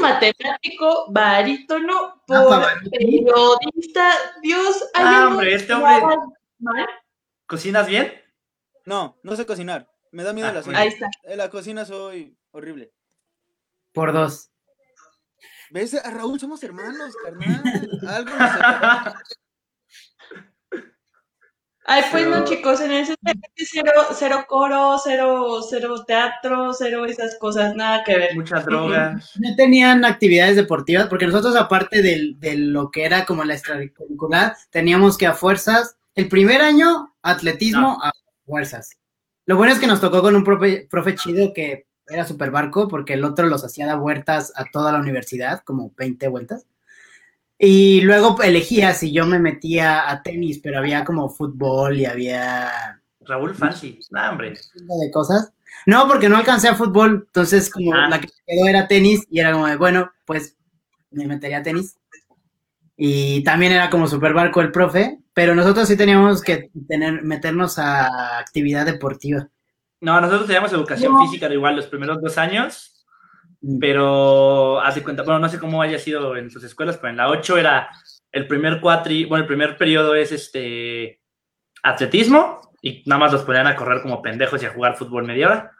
Speaker 2: Matemático, barítono,
Speaker 3: Ah,
Speaker 2: por
Speaker 3: barítono.
Speaker 2: periodista. Dios, hay
Speaker 1: Ah, hombre, este hombre-
Speaker 2: mal.
Speaker 1: ¿Cocinas bien?
Speaker 4: No, no sé cocinar. Me da miedo
Speaker 1: Ah,
Speaker 4: la cocina.
Speaker 2: Ahí está.
Speaker 4: En la cocina soy horrible.
Speaker 3: Por dos.
Speaker 4: ¿Ves? A Raúl somos hermanos, carnal. Algo nos.
Speaker 2: Ay, pues
Speaker 1: Pero-
Speaker 2: no, chicos, en ese cero, cero coro, cero, cero teatro, cero esas cosas, nada que ver.
Speaker 1: Muchas drogas.
Speaker 3: No tenían actividades deportivas, porque nosotros, aparte del- de, lo que era como la extracurricular, teníamos que a fuerzas, el primer año, atletismo a fuerzas. Lo bueno es que nos tocó con un profe, profe chido que era super barco, porque el otro los hacía dar vueltas a toda la universidad, como 20 vueltas. Y luego elegía si yo me metía a tenis, pero había como fútbol y había
Speaker 1: Raúl Fancy. Nah, hombre.
Speaker 3: de cosas. No, porque no alcancé a fútbol, entonces como
Speaker 1: Ah.
Speaker 3: la que me quedó era tenis y era como de, bueno, pues me metería a tenis. Y también era como super barco el profe, pero nosotros sí teníamos que tener, meternos a actividad deportiva.
Speaker 1: No, nosotros teníamos educación
Speaker 2: No.
Speaker 1: física igual los primeros dos años. Pero haz de cuenta, bueno, no sé cómo haya sido en sus escuelas, pero en la 8 era el primer cuatri, bueno, el primer periodo es este atletismo y nada más los ponían a correr como pendejos y a jugar fútbol media hora.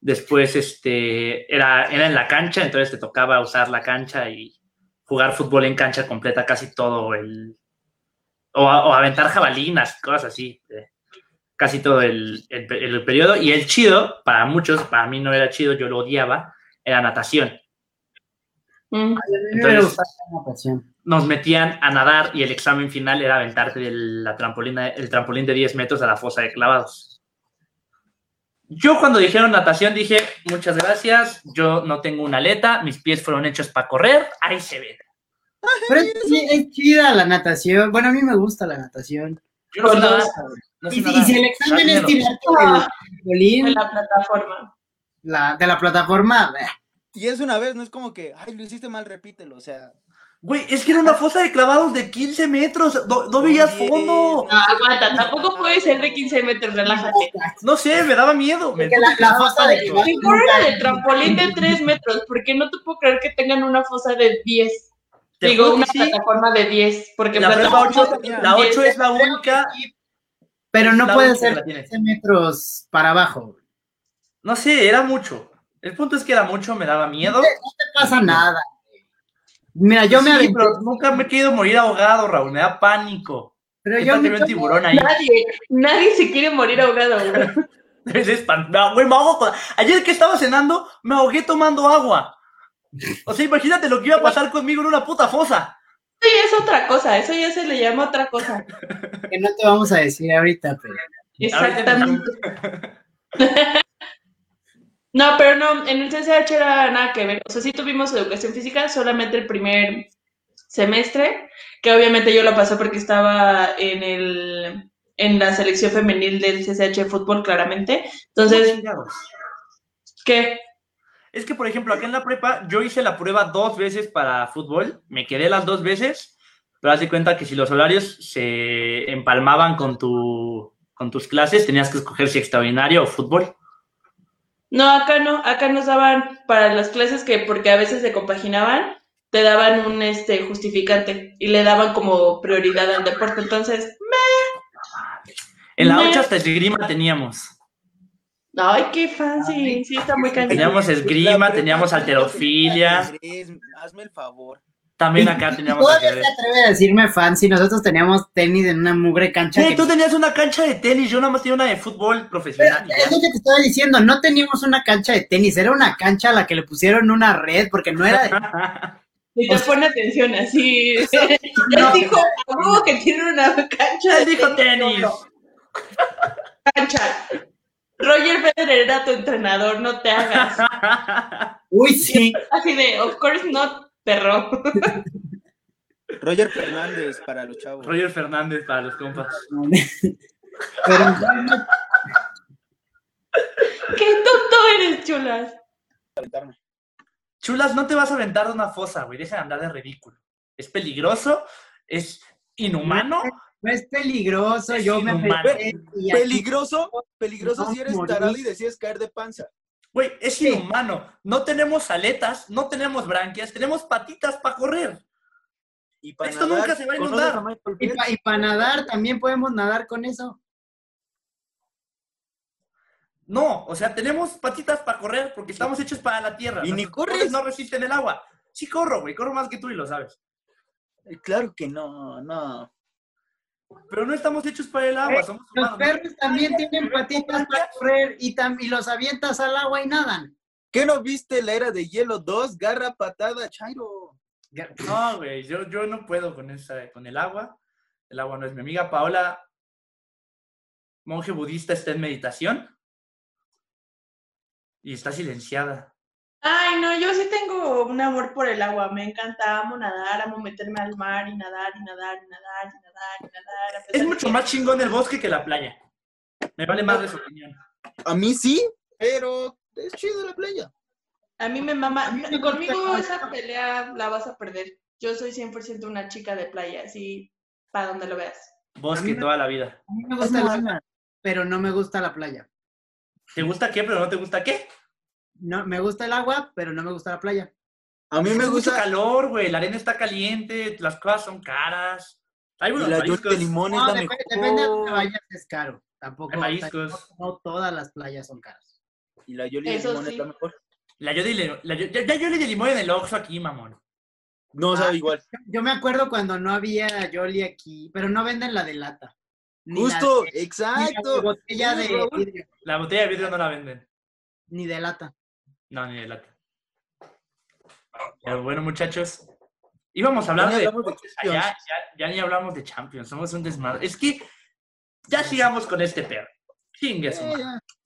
Speaker 1: Después este, era, era en la cancha, entonces te tocaba usar la cancha y jugar fútbol en cancha completa casi todo el... O, o aventar jabalinas, cosas así. eh, casi todo el, el, el periodo. Y el chido, para muchos, para mí no era chido, yo lo odiaba, era natación.
Speaker 2: Mm.
Speaker 3: Me
Speaker 1: Entonces-
Speaker 3: gusta la natación.
Speaker 1: Nos metían a nadar y el examen final era aventarte de la trampolina, el trampolín de 10 metros a la fosa de clavados. Yo cuando dijeron natación dije, muchas gracias, yo no tengo una aleta, mis pies fueron hechos para correr, ahí se ve.
Speaker 3: Pero es, sí, es chida la natación. Bueno, a mí me gusta la natación.
Speaker 1: Yo no sé
Speaker 2: Con
Speaker 1: nadar,
Speaker 2: dos.
Speaker 1: no sé
Speaker 3: Y, si- y
Speaker 1: nadar.
Speaker 3: si el examen es tirarte
Speaker 2: Ah.
Speaker 3: del
Speaker 2: En la plataforma.
Speaker 3: La, de la plataforma,
Speaker 4: Y es una vez, no es como que, ay, lo hiciste mal, repítelo. O sea,
Speaker 1: Güey, es que era una fosa de clavados de 15 metros, no, no veías fondo.
Speaker 2: No, aguanta, tampoco puede ser de 15 metros, relájate.
Speaker 1: No sé, me daba miedo. me-
Speaker 3: la, la fosa de
Speaker 2: Mejor era de trampolín de 3 metros, porque no te puedo creer que tengan una fosa de 10.
Speaker 1: Te
Speaker 2: Digo, una
Speaker 1: sí.
Speaker 2: plataforma de 10, porque
Speaker 1: La
Speaker 2: plataforma
Speaker 1: 8,
Speaker 2: de
Speaker 1: la
Speaker 2: 10
Speaker 1: 8 es la única.
Speaker 3: Pero no
Speaker 1: La
Speaker 3: puede ser
Speaker 1: tiene.
Speaker 3: 15 metros para abajo.
Speaker 1: No sé, era mucho. El punto es que era mucho, me daba miedo.
Speaker 3: No te pasa nada. Mira, yo me
Speaker 1: Sí,
Speaker 3: aventé,
Speaker 1: pero nunca me he querido morir ahogado, Raúl, me da pánico.
Speaker 3: pero
Speaker 1: ¿Qué
Speaker 3: yo me,
Speaker 1: veo un tiburón ahí?
Speaker 2: Nadie, nadie se quiere morir ahogado, güey.
Speaker 1: Es espantado, güey, me ahogo con- Ayer que estaba cenando, me ahogué tomando agua. O sea, imagínate lo que iba a pasar conmigo en una puta fosa.
Speaker 2: Eso ya es otra cosa, eso ya se le llama otra cosa.
Speaker 3: que no te vamos a decir ahorita, pero
Speaker 2: Exactamente. No, pero no, en el CCH era nada que ver. O sea, sí tuvimos educación física, solamente el primer semestre, que obviamente yo lo pasé porque estaba en el en la selección femenil del CCH de fútbol, claramente. Entonces. ¿qué?
Speaker 1: Es que, por ejemplo, acá en la prepa, yo hice la prueba dos veces para fútbol, me quedé las dos veces, pero haz de cuenta que si los horarios se empalmaban con, tu, con tus clases, tenías que escoger si extraordinario o fútbol.
Speaker 2: No, acá no, acá nos daban para las clases que, porque a veces se compaginaban, te daban un este justificante y le daban como prioridad al deporte. Entonces,
Speaker 1: En la
Speaker 2: Me-
Speaker 1: 8 hasta esgrima teníamos.
Speaker 2: ay, qué fancy, sí, está muy cañón.
Speaker 1: Teníamos esgrima, teníamos alterofilia,
Speaker 4: Hazme el favor.
Speaker 1: También acá teníamos
Speaker 3: todavía se atreve a decirme fancy. Nosotros teníamos tenis en una mugre cancha.
Speaker 1: Sí,
Speaker 3: que-
Speaker 1: tú tenías una cancha de tenis, yo nada más tenía una de fútbol profesional.
Speaker 3: Es lo que te estaba diciendo, no teníamos una cancha de tenis, era una cancha a la que le pusieron una red, porque no era de
Speaker 2: Y te pone atención así. Él
Speaker 3: No.
Speaker 2: dijo, "A huevo que tiene una cancha.
Speaker 1: Él dijo tenis.
Speaker 2: Cancha. Roger Federer era tu entrenador, no te hagas.
Speaker 3: Uy, sí.
Speaker 2: Así de, of course not, perro.
Speaker 4: Roger Fernández para los chavos.
Speaker 1: Roger Fernández para los compas.
Speaker 3: Pero
Speaker 2: Qué tonto eres, chulas.
Speaker 1: Chulas, no te vas a aventar de una fosa, güey. Deja de andar de ridículo. Es peligroso, es inhumano.
Speaker 3: no es peligroso, yo me
Speaker 1: inhumano.
Speaker 3: aventé y aquí-
Speaker 4: Peligroso, peligroso
Speaker 3: No,
Speaker 4: si eres
Speaker 3: morir.
Speaker 4: tarado y decides caer de panza.
Speaker 1: Güey, es inhumano. No tenemos aletas, no tenemos branquias, tenemos patitas para correr.
Speaker 4: Y para
Speaker 1: Esto
Speaker 4: nadar,
Speaker 1: nunca se va a
Speaker 4: ¿conoces
Speaker 1: inundar.
Speaker 4: a
Speaker 3: Y para nadar, también podemos nadar con eso.
Speaker 1: No, o sea, tenemos patitas para correr porque estamos hechos para la tierra.
Speaker 4: Y ni corres.
Speaker 1: no resisten el agua. Sí corro, güey, corro más que tú y lo sabes.
Speaker 4: Eh, Claro que no, no.
Speaker 1: Pero no estamos hechos para el agua,
Speaker 3: Eh,
Speaker 1: somos
Speaker 3: Los
Speaker 1: humanos.
Speaker 3: perros también tienen patitas para correr y, y los avientas al agua y nadan.
Speaker 4: ¿Qué no viste la era de hielo 2? Garra, patada, Chairo.
Speaker 1: No, güey, yo, yo no puedo con, esa, con el agua. El agua no es mi amiga Paola, monje budista, está en meditación y está silenciada.
Speaker 2: Ay, no, yo sí tengo un amor por el agua. Me encanta, amo nadar, amo meterme al mar y nadar y nadar y nadar y nadar y nadar.
Speaker 1: Es mucho
Speaker 2: que-
Speaker 1: más chingón el bosque que la playa. Me vale más de su opinión.
Speaker 4: A mí sí, pero es chido la playa.
Speaker 2: A mí me mama.
Speaker 3: mí me
Speaker 2: Conmigo
Speaker 3: gusta-
Speaker 2: esa pelea la vas a perder. Yo soy 100% una chica de playa, así para donde lo veas.
Speaker 1: Bosque
Speaker 3: me-
Speaker 1: toda la vida.
Speaker 3: A mí me gusta el agua,
Speaker 4: morena.
Speaker 3: pero no me gusta la playa.
Speaker 1: ¿Te gusta qué, pero no te gusta qué?
Speaker 3: No, me gusta el agua, pero no me gusta la playa.
Speaker 4: A mí me
Speaker 1: Hace mucho
Speaker 4: gusta
Speaker 1: calor, güey. La arena está caliente, las cosas son caras. Hay
Speaker 4: y
Speaker 1: buenos
Speaker 4: la
Speaker 1: mariscos.
Speaker 4: de limón es
Speaker 3: No,
Speaker 4: la
Speaker 3: dep-
Speaker 4: mejor.
Speaker 3: depende de dónde vayas, es caro. Tampoco.
Speaker 1: Hay mariscos.
Speaker 3: No, no todas las playas son caras.
Speaker 4: Y la Yoli de
Speaker 2: Eso
Speaker 4: limón
Speaker 2: sí.
Speaker 4: es la mejor.
Speaker 1: La Yoli, le- la, Yoli de limón en el Oxxo aquí, mamón.
Speaker 4: No
Speaker 3: Ah.
Speaker 4: sabe igual.
Speaker 3: Yo me acuerdo cuando no había Yoli aquí, pero no venden la de lata. Ni
Speaker 4: Justo,
Speaker 3: la de- ni la
Speaker 4: exacto.
Speaker 3: de botella de vidrio,
Speaker 1: La botella de vidrio no la venden.
Speaker 3: ni de lata.
Speaker 1: No, ni de lata. Pero bueno, muchachos. Íbamos a hablar
Speaker 4: Ya ni
Speaker 1: de...
Speaker 4: hablamos de
Speaker 1: Ya, ya,
Speaker 4: Champions.
Speaker 1: ya ni hablamos de Champions. Somos un desmadre. Es que ya sigamos con este perro. Chingue
Speaker 4: Eh.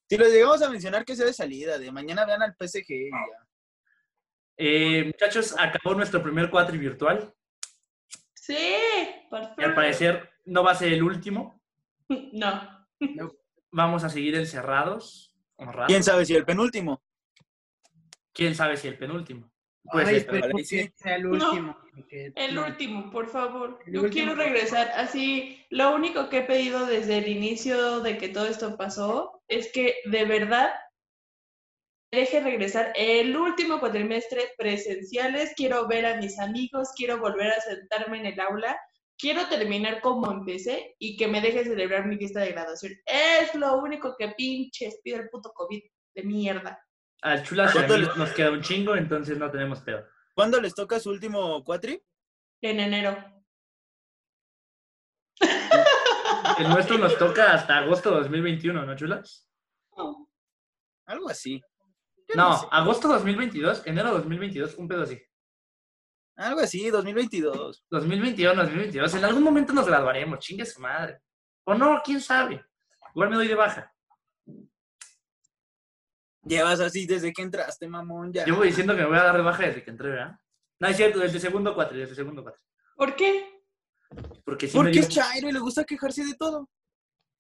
Speaker 4: Si lo llegamos a mencionar que sea de salida, de mañana vean al PSG ya.
Speaker 1: Eh, muchachos, acabó nuestro primer cuatri virtual.
Speaker 2: Sí, por
Speaker 1: Y al
Speaker 2: favor.
Speaker 1: parecer no va a ser el último.
Speaker 2: No.
Speaker 1: Vamos a seguir encerrados. honrados.
Speaker 4: ¿Quién sabe si el penúltimo?
Speaker 1: ¿Quién sabe si el penúltimo? Puede
Speaker 3: Ay, que sea el
Speaker 2: No.
Speaker 3: último. porque
Speaker 2: El último, por favor.
Speaker 3: El
Speaker 2: Yo
Speaker 3: último,
Speaker 2: quiero regresar. Así, lo único que he pedido desde el inicio de que todo esto pasó es que de verdad deje regresar el último cuatrimestre presenciales. Quiero ver a mis amigos, quiero volver a sentarme en el aula. Quiero terminar como empecé y que me deje celebrar mi fiesta de graduación. Es lo único que pinches pide el puto COVID de mierda.
Speaker 1: Al Chulas y a
Speaker 4: ¿Cuánto
Speaker 1: mí
Speaker 4: le-
Speaker 1: nos queda un chingo, entonces no tenemos pedo.
Speaker 4: ¿Cuándo les toca su último cuatri?
Speaker 2: En enero.
Speaker 1: El nuestro nos toca hasta agosto de 2021, ¿no, Chulas?
Speaker 4: Algo así. Yo
Speaker 1: No,
Speaker 4: sé.
Speaker 1: agosto 2022, enero 2022, un pedo así.
Speaker 4: Algo así, 2022.
Speaker 1: 2021, 2022, en algún momento nos graduaremos, chingue su madre. O no, quién sabe. Igual me doy de baja.
Speaker 4: Llevas así desde que entraste, mamón, ya.
Speaker 1: Llevo diciendo que me voy a dar de baja desde que entré, ¿verdad? No, es cierto, desde segundo cuatro, desde segundo cuatro.
Speaker 2: ¿Por qué?
Speaker 1: Porque sí me
Speaker 4: Porque
Speaker 1: dio-
Speaker 4: es chairo y le gusta quejarse de todo.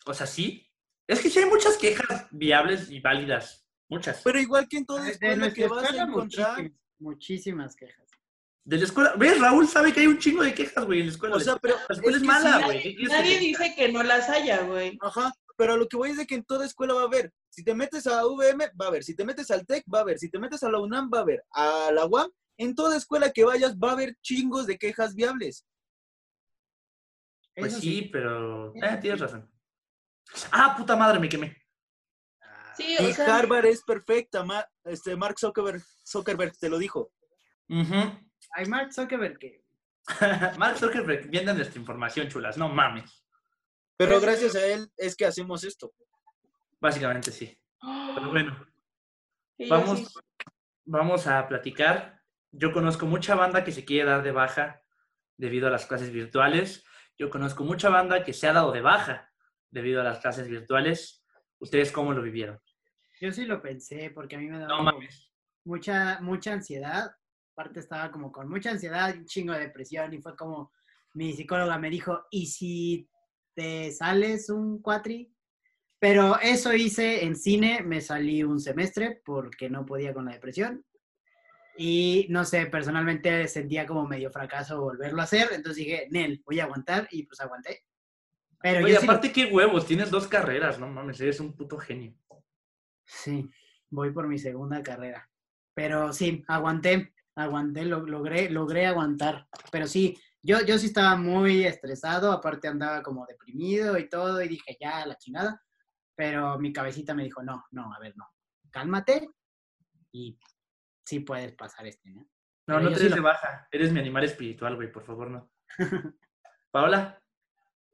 Speaker 1: O sea, sí. Es que sí hay muchas quejas viables y válidas. Muchas.
Speaker 4: Pero igual que en toda
Speaker 3: De
Speaker 4: escuela
Speaker 3: nuestra
Speaker 4: que vas a encontrar.
Speaker 3: muchísimas, muchísimas quejas.
Speaker 1: De la escuela. ¿Ves? Raúl sabe que hay un chingo de quejas, güey, en la escuela.
Speaker 4: O sea, pero
Speaker 1: la escuela es,
Speaker 4: que
Speaker 1: mala, güey. ¿Qué quieres que
Speaker 2: Nadie
Speaker 1: diga?
Speaker 2: dice que no las haya, güey.
Speaker 4: Ajá, pero a lo que voy es de que en toda escuela va a haber. Si te metes a VM, va a haber. Si te metes al TEC, va a haber. Si te metes a la UNAM, va a haber. A la UAM, en toda escuela que vayas, va a haber chingos de quejas viables.
Speaker 1: Pues
Speaker 3: Eso
Speaker 1: sí, pero. Eh, tienes razón. Ah, puta madre, me quemé.
Speaker 2: Sí,
Speaker 4: Y
Speaker 2: o sea,
Speaker 4: Harvard es perfecta. Ma- este, Mark Zuckerberg, Zuckerberg te lo dijo.
Speaker 1: Ujú.
Speaker 3: Hay Mark Zuckerberg que
Speaker 1: Mark Zuckerberg viendo nuestra información, chulas. No mames.
Speaker 4: Pero gracias a él es que hacemos esto.
Speaker 1: Básicamente sí. Pero bueno, vamos,
Speaker 2: sí.
Speaker 1: vamos a platicar. Yo conozco mucha banda que se quiere dar de baja debido a las clases virtuales. Yo conozco mucha banda que se ha dado de baja debido a las clases virtuales. ¿Ustedes cómo lo vivieron?
Speaker 3: yo sí lo pensé porque a mí me daba
Speaker 1: No
Speaker 3: mucha mucha ansiedad. Aparte estaba como con mucha ansiedad, y un chingo de depresión y fue como mi psicóloga me dijo, "¿Y si te sales un cuatri?" Pero eso hice en cine, me salí un semestre porque no podía con la depresión. Y no sé, personalmente sentía como medio fracaso volverlo a hacer, entonces dije, Nel, voy a aguantar y pues aguanté. Pero
Speaker 1: Oye,
Speaker 3: yo sí,
Speaker 1: aparte, qué huevos, tienes dos carreras, no mames, eres un puto genio.
Speaker 3: sí, voy por mi segunda carrera. Pero sí, aguanté, aguanté, lo- logré, logré aguantar. Pero sí, yo, yo sí estaba muy estresado, aparte andaba como deprimido y todo, y dije, ya, la chingada. Pero mi cabecita me dijo, no, no, a ver, no, cálmate y sí puedes pasar este, ¿no?
Speaker 1: No,
Speaker 3: Pero
Speaker 1: no te
Speaker 3: sí
Speaker 1: des
Speaker 3: lo-
Speaker 1: de baja. Eres mi animal espiritual, güey, por favor, no. Paola,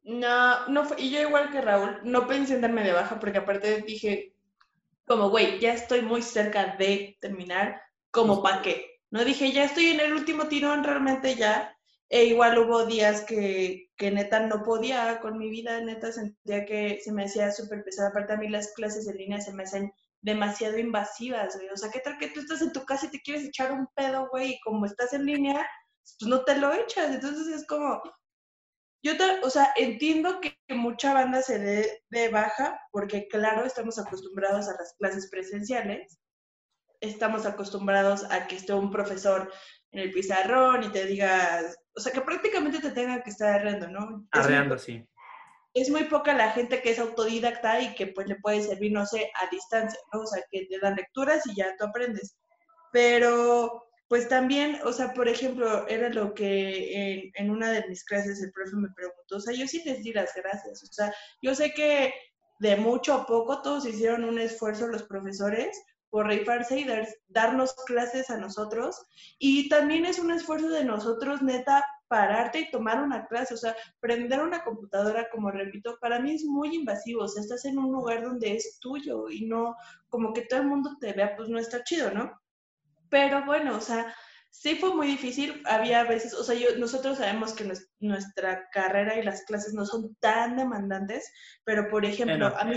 Speaker 2: No, no fue, y yo igual que Raúl, no pensé en darme de baja porque aparte dije, como, güey, ya estoy muy cerca de terminar, como pa' qué. No dije, ya estoy en el último tirón, realmente ya. E igual hubo días que, que neta no podía con mi vida, neta sentía que se me hacía súper pesada. Aparte a mí las clases en línea se me hacen demasiado invasivas, güey. O sea, ¿qué tal que tú estás en tu casa y te quieres echar un pedo, güey? Y como estás en línea, pues no te lo echas. Entonces es como, yo, ta- o sea, entiendo que, que mucha banda se dé de baja, porque claro, estamos acostumbrados a las clases presenciales, estamos acostumbrados a que esté un profesor en el pizarrón y te digas, o sea, que prácticamente te tenga que estar arreando, ¿no? Es muy
Speaker 1: arreando, sí.
Speaker 2: es muy poca la gente que es autodidacta y que pues le puede servir, no sé, a distancia, ¿no? O sea, que te dan lecturas y ya tú aprendes. Pero pues también, o sea, por ejemplo, era lo que en, en una de mis clases el profe me preguntó, o sea, yo sí les di las gracias, o sea, yo sé que de mucho a poco todos hicieron un esfuerzo los profesores por rifarse y darnos clases a nosotros. Y también es un esfuerzo de nosotros, neta, pararte y tomar una clase. O sea, prender una computadora, como repito, para mí es muy invasivo. O sea, estás en un lugar donde es tuyo y no como que todo el mundo te vea, pues no está chido, ¿no? Pero bueno, o sea, sí fue muy difícil. Había veces, o sea, yo, nosotros sabemos que nuestra carrera y las clases no son tan demandantes, pero por ejemplo, a mí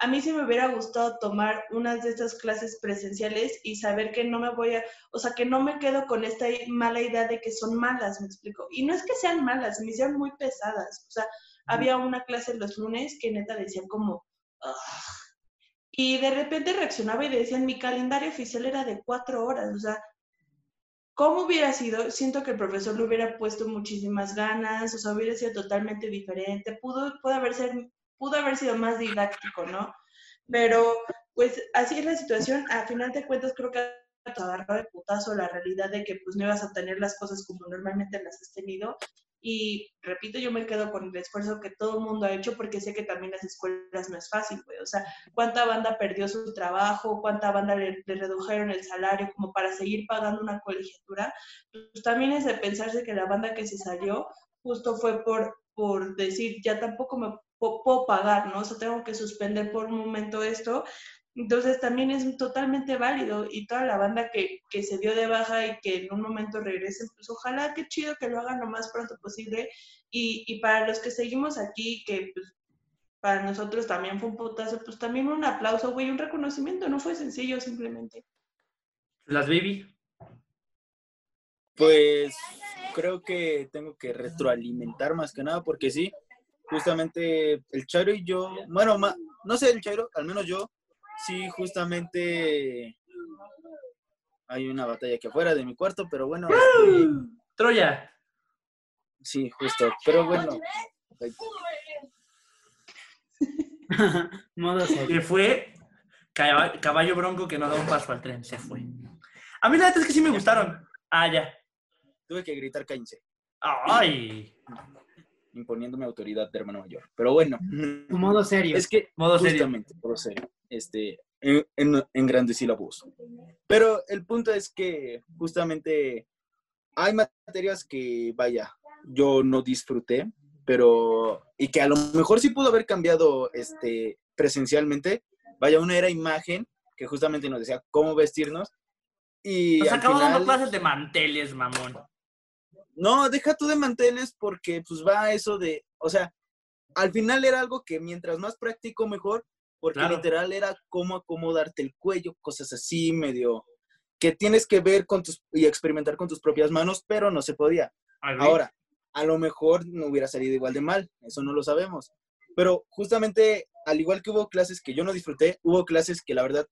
Speaker 2: a mí sí me hubiera gustado tomar unas de estas clases presenciales y saber que no me voy a, o sea, que no me quedo con esta mala idea de que son malas, me explico. Y no es que sean malas, me hicieron muy pesadas. O sea, había una clase los lunes que neta decían como, y de repente reaccionaba y decían, mi calendario oficial era de cuatro horas, o sea, ¿Cómo hubiera sido? Siento que el profesor le hubiera puesto muchísimas ganas, o sea, hubiera sido totalmente diferente, pudo, pudo haber ser pudo haber sido más didáctico, ¿no? Pero pues así es la situación. A final de cuentas creo que te agarró de putazo la realidad de que pues no ibas a tener las cosas como normalmente las has tenido. Y repito, yo me quedo con el esfuerzo que todo el mundo ha hecho porque sé que también las escuelas no es fácil, güey. O sea, cuánta banda perdió su trabajo, cuánta banda le, le, redujeron el salario como para seguir pagando una colegiatura. Pues también es de pensarse que la banda que se salió justo fue por, por decir, ya tampoco me puedo pagar, ¿no? O sea, tengo que suspender por un momento esto. Entonces también es totalmente válido y toda la banda que, que, se dio de baja y que en un momento regresen, pues ojalá, qué chido que lo hagan lo más pronto posible. Y, y para los que seguimos aquí, que pues, para nosotros también fue un putazo, pues también un aplauso, güey, un reconocimiento, no fue sencillo simplemente.
Speaker 1: Las baby.
Speaker 4: Pues creo que tengo que retroalimentar más que nada, porque sí, justamente el Chairo y yo, bueno, no sé el Chairo, al menos yo, sí, justamente hay una batalla aquí afuera de mi cuarto, pero bueno. Este,
Speaker 1: Troya.
Speaker 4: Sí, justo, pero bueno.
Speaker 1: Se fue caballo bronco que no da un paso al tren, se fue. A mí la verdad es que sí me gustaron. Ah, ya.
Speaker 4: Tuve que gritar cállense.
Speaker 1: Ay
Speaker 4: imponiéndome autoridad de hermano mayor. Pero bueno.
Speaker 3: Modo serio.
Speaker 4: Es que,
Speaker 1: modo
Speaker 4: justamente, modo serio. Este, en, en, en grandes sílabos. Pero el punto es que justamente hay materias que, vaya, yo no disfruté, pero, y que a lo mejor sí pudo haber cambiado este, presencialmente. Vaya, una era imagen que justamente nos decía cómo vestirnos. Y
Speaker 1: nos acabamos final... clases de manteles, mamón.
Speaker 4: No, deja tú de manteles porque pues va eso de, o sea, al final era algo que mientras más práctico mejor, porque literal era cómo acomodarte el cuello, cosas así medio que tienes que ver con tus y experimentar con tus propias manos, pero no se podía. Ahora, a lo mejor no hubiera salido igual de mal, eso no lo sabemos. Pero justamente, al igual que hubo clases que yo no disfruté, hubo clases que la verdad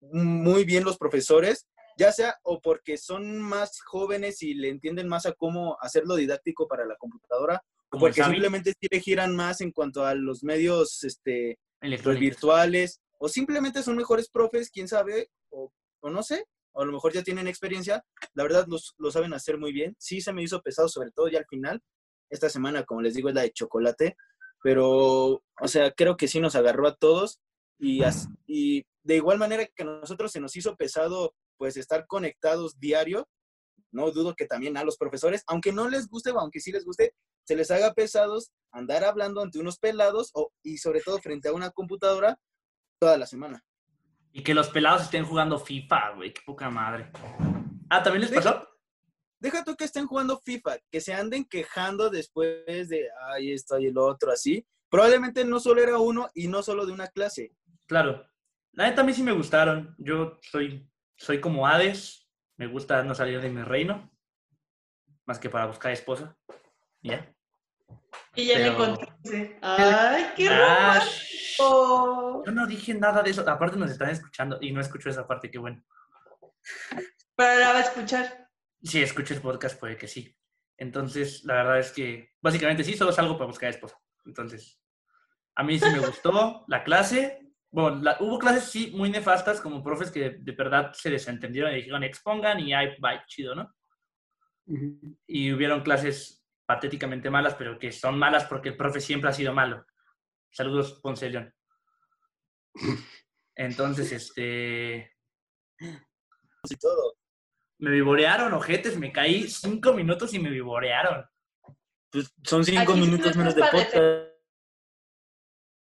Speaker 4: muy bien los profesores ya sea o porque son más jóvenes y le entienden más a cómo hacerlo didáctico para la computadora, o porque simplemente le giran más en cuanto a los medios este, los virtuales, o simplemente son mejores profes, quién sabe, o, no sé, o a lo mejor ya tienen experiencia, la verdad lo saben hacer muy bien. Sí se me hizo pesado, sobre todo ya al final. Esta semana, como les digo, es la de chocolate, pero, o sea, creo que sí nos agarró a todos y, y de igual manera que a nosotros se nos hizo pesado pues estar conectados diario, no dudo que también a los profesores, aunque no les guste o aunque sí les guste, se les haga pesados andar hablando ante unos pelados o, y sobre todo frente a una computadora toda la semana.
Speaker 1: Y que los pelados estén jugando FIFA, güey, qué poca madre. Ah, ¿también les pasó?
Speaker 4: Deja, tú que estén jugando FIFA, que se anden quejando después de, ay, esto y el otro, así. Probablemente no solo era uno y no solo de una clase.
Speaker 1: Claro. La neta a mí sí me gustaron. Yo soy soy como Hades, me gusta no salir de mi reino, más que para buscar esposa. ¿Ya?
Speaker 2: Y ya le encontré. ¡Ay, qué ah,
Speaker 1: Yo no dije nada de eso. Aparte nos están escuchando y no escucho esa parte, qué bueno.
Speaker 2: Pero la va a escuchar.
Speaker 1: Sí, escucho el podcast, puede que sí. Entonces, la verdad es que básicamente sí, solo salgo para buscar esposa. Entonces, a mí sí me gustó la clase. Bueno, hubo clases sí muy nefastas, como profes que de verdad se desentendieron y dijeron expongan y ahí va, chido, ¿no? Y hubieron clases patéticamente malas, pero que son malas porque el profe siempre ha sido malo. Saludos, Ponce León. Entonces, este,
Speaker 4: y todo.
Speaker 1: Me vivorearon, ojetes, me caí cinco minutos y me vivorearon.
Speaker 4: Pues son cinco
Speaker 2: Aquí
Speaker 4: minutos menos de podcast.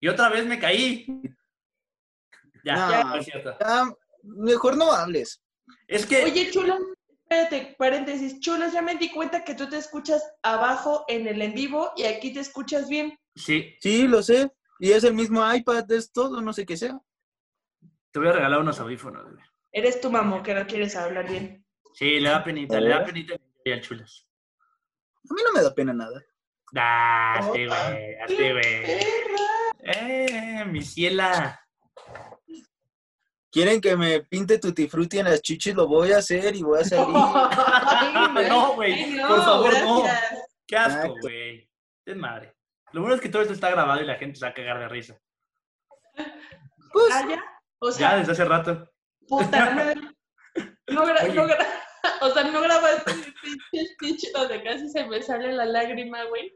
Speaker 1: Y otra vez me caí. Ya,
Speaker 4: No.
Speaker 1: ya, no es cierto.
Speaker 4: Ah, mejor no hables.
Speaker 1: Es que,
Speaker 2: Oye, chulas, espérate, paréntesis. Chulas, ya me di cuenta que tú te escuchas abajo en el en vivo y aquí te escuchas bien.
Speaker 1: sí,
Speaker 4: Sí, lo sé. Y es el mismo iPad, es todo, no sé qué sea.
Speaker 1: te voy a regalar unos audífonos, güey.
Speaker 2: Eres tu mamá que no quieres hablar bien.
Speaker 1: Sí, le da penita, le da penita y al chulas.
Speaker 4: A mí no me da pena nada.
Speaker 1: Ah, sí, güey, así, güey. Eh, mi ciela.
Speaker 4: Quieren que me pinte tutti frutti en las chichis, lo voy a hacer y voy a salir.
Speaker 2: Ay,
Speaker 1: No, güey, por favor, no. Qué asco, güey. Es madre. Lo bueno es que todo esto está grabado y la gente se va a cagar de risa.
Speaker 4: Pues,
Speaker 2: Ah, ya. O
Speaker 1: Ya, desde hace rato.
Speaker 2: puta, no gra- no gra- o sea, no grabaste mi pinche speech donde casi se me sale la lágrima, güey.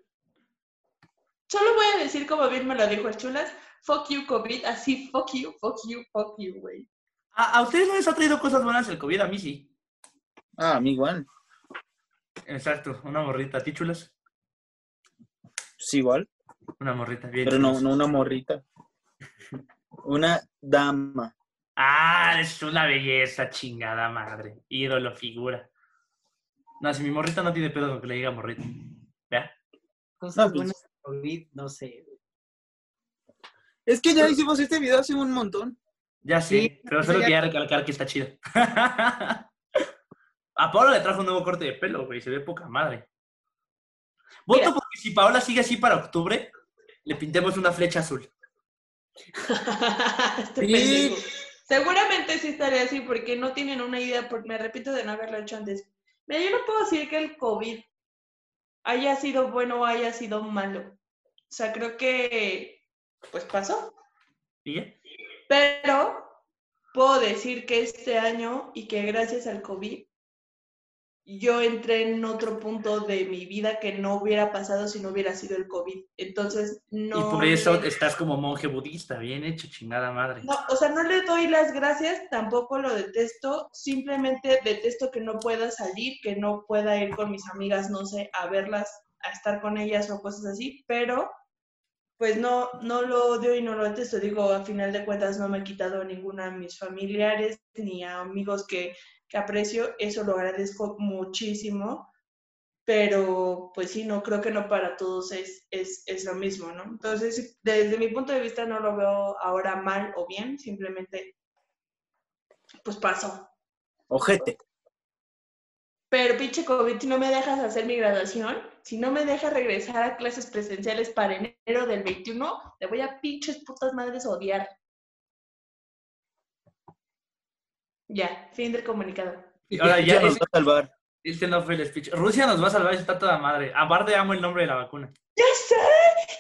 Speaker 2: Solo voy a decir como bien me lo dijo el chulas, fuck you COVID, así fuck you, fuck you, fuck you, güey.
Speaker 1: ¿A, a ustedes no les ha traído cosas buenas el COVID? A mí sí.
Speaker 4: ah, a mí igual.
Speaker 1: Exacto, una morrita. ¿A ti, chulas?
Speaker 4: Pues igual.
Speaker 1: Una morrita, bien.
Speaker 4: Pero no, no una morrita. Una dama.
Speaker 1: Ah, es una belleza, chingada madre. Ídolo, figura. No, si mi morrita no tiene pedo con que le diga morrita. ¿Vea?
Speaker 3: Cosas
Speaker 4: No, pues-
Speaker 3: buenas COVID, no sé.
Speaker 4: Es que ya hicimos este video hace un montón.
Speaker 1: Ya sí,
Speaker 3: Sí,
Speaker 1: pero solo quería recalcar que está chido. A Paola le trajo un nuevo corte de pelo, güey. Se ve poca madre. Voto
Speaker 2: Mira.
Speaker 1: porque si Paola sigue así para octubre, le pintemos una flecha azul.
Speaker 2: este
Speaker 4: Sí.
Speaker 2: Seguramente sí estaría así porque no tienen una idea, porque me repito de no haberlo hecho antes. Mira, yo no puedo decir que el COVID haya sido bueno o haya sido malo. O sea, creo que pues pasó.
Speaker 1: ¿Y ya?
Speaker 2: Pero puedo decir que este año y que gracias al COVID yo entré en otro punto de mi vida que no hubiera pasado si no hubiera sido el COVID. Entonces, no.
Speaker 1: y por eso
Speaker 2: le-
Speaker 1: estás como monje budista. Bien hecho, chingada madre.
Speaker 2: No, o sea, no le doy las gracias, tampoco lo detesto, simplemente detesto que no pueda salir, que no pueda ir con mis amigas, no sé, a verlas, a estar con ellas o cosas así, pero pues no, no lo odio y no lo detesto. Digo, a final de cuentas no me he quitado a ninguna de mis familiares ni a amigos que, que aprecio, eso lo agradezco muchísimo, pero pues sí, no creo que no para todos es, es, es lo mismo, ¿no? Entonces, desde mi punto de vista no lo veo ahora mal o bien, simplemente pues pasó.
Speaker 4: Ojete.
Speaker 2: Pero pinche COVID, si no me dejas hacer mi graduación, si no me dejas regresar a clases presenciales para enero del 21, te voy a pinches putas madres odiar. Ya, fin del comunicado.
Speaker 1: Y ahora ya
Speaker 4: nos va a salvar.
Speaker 1: Este no fue el speech. Rusia nos va a salvar, está toda madre. Aparte amo el nombre de la vacuna.
Speaker 2: ¡Ya sé!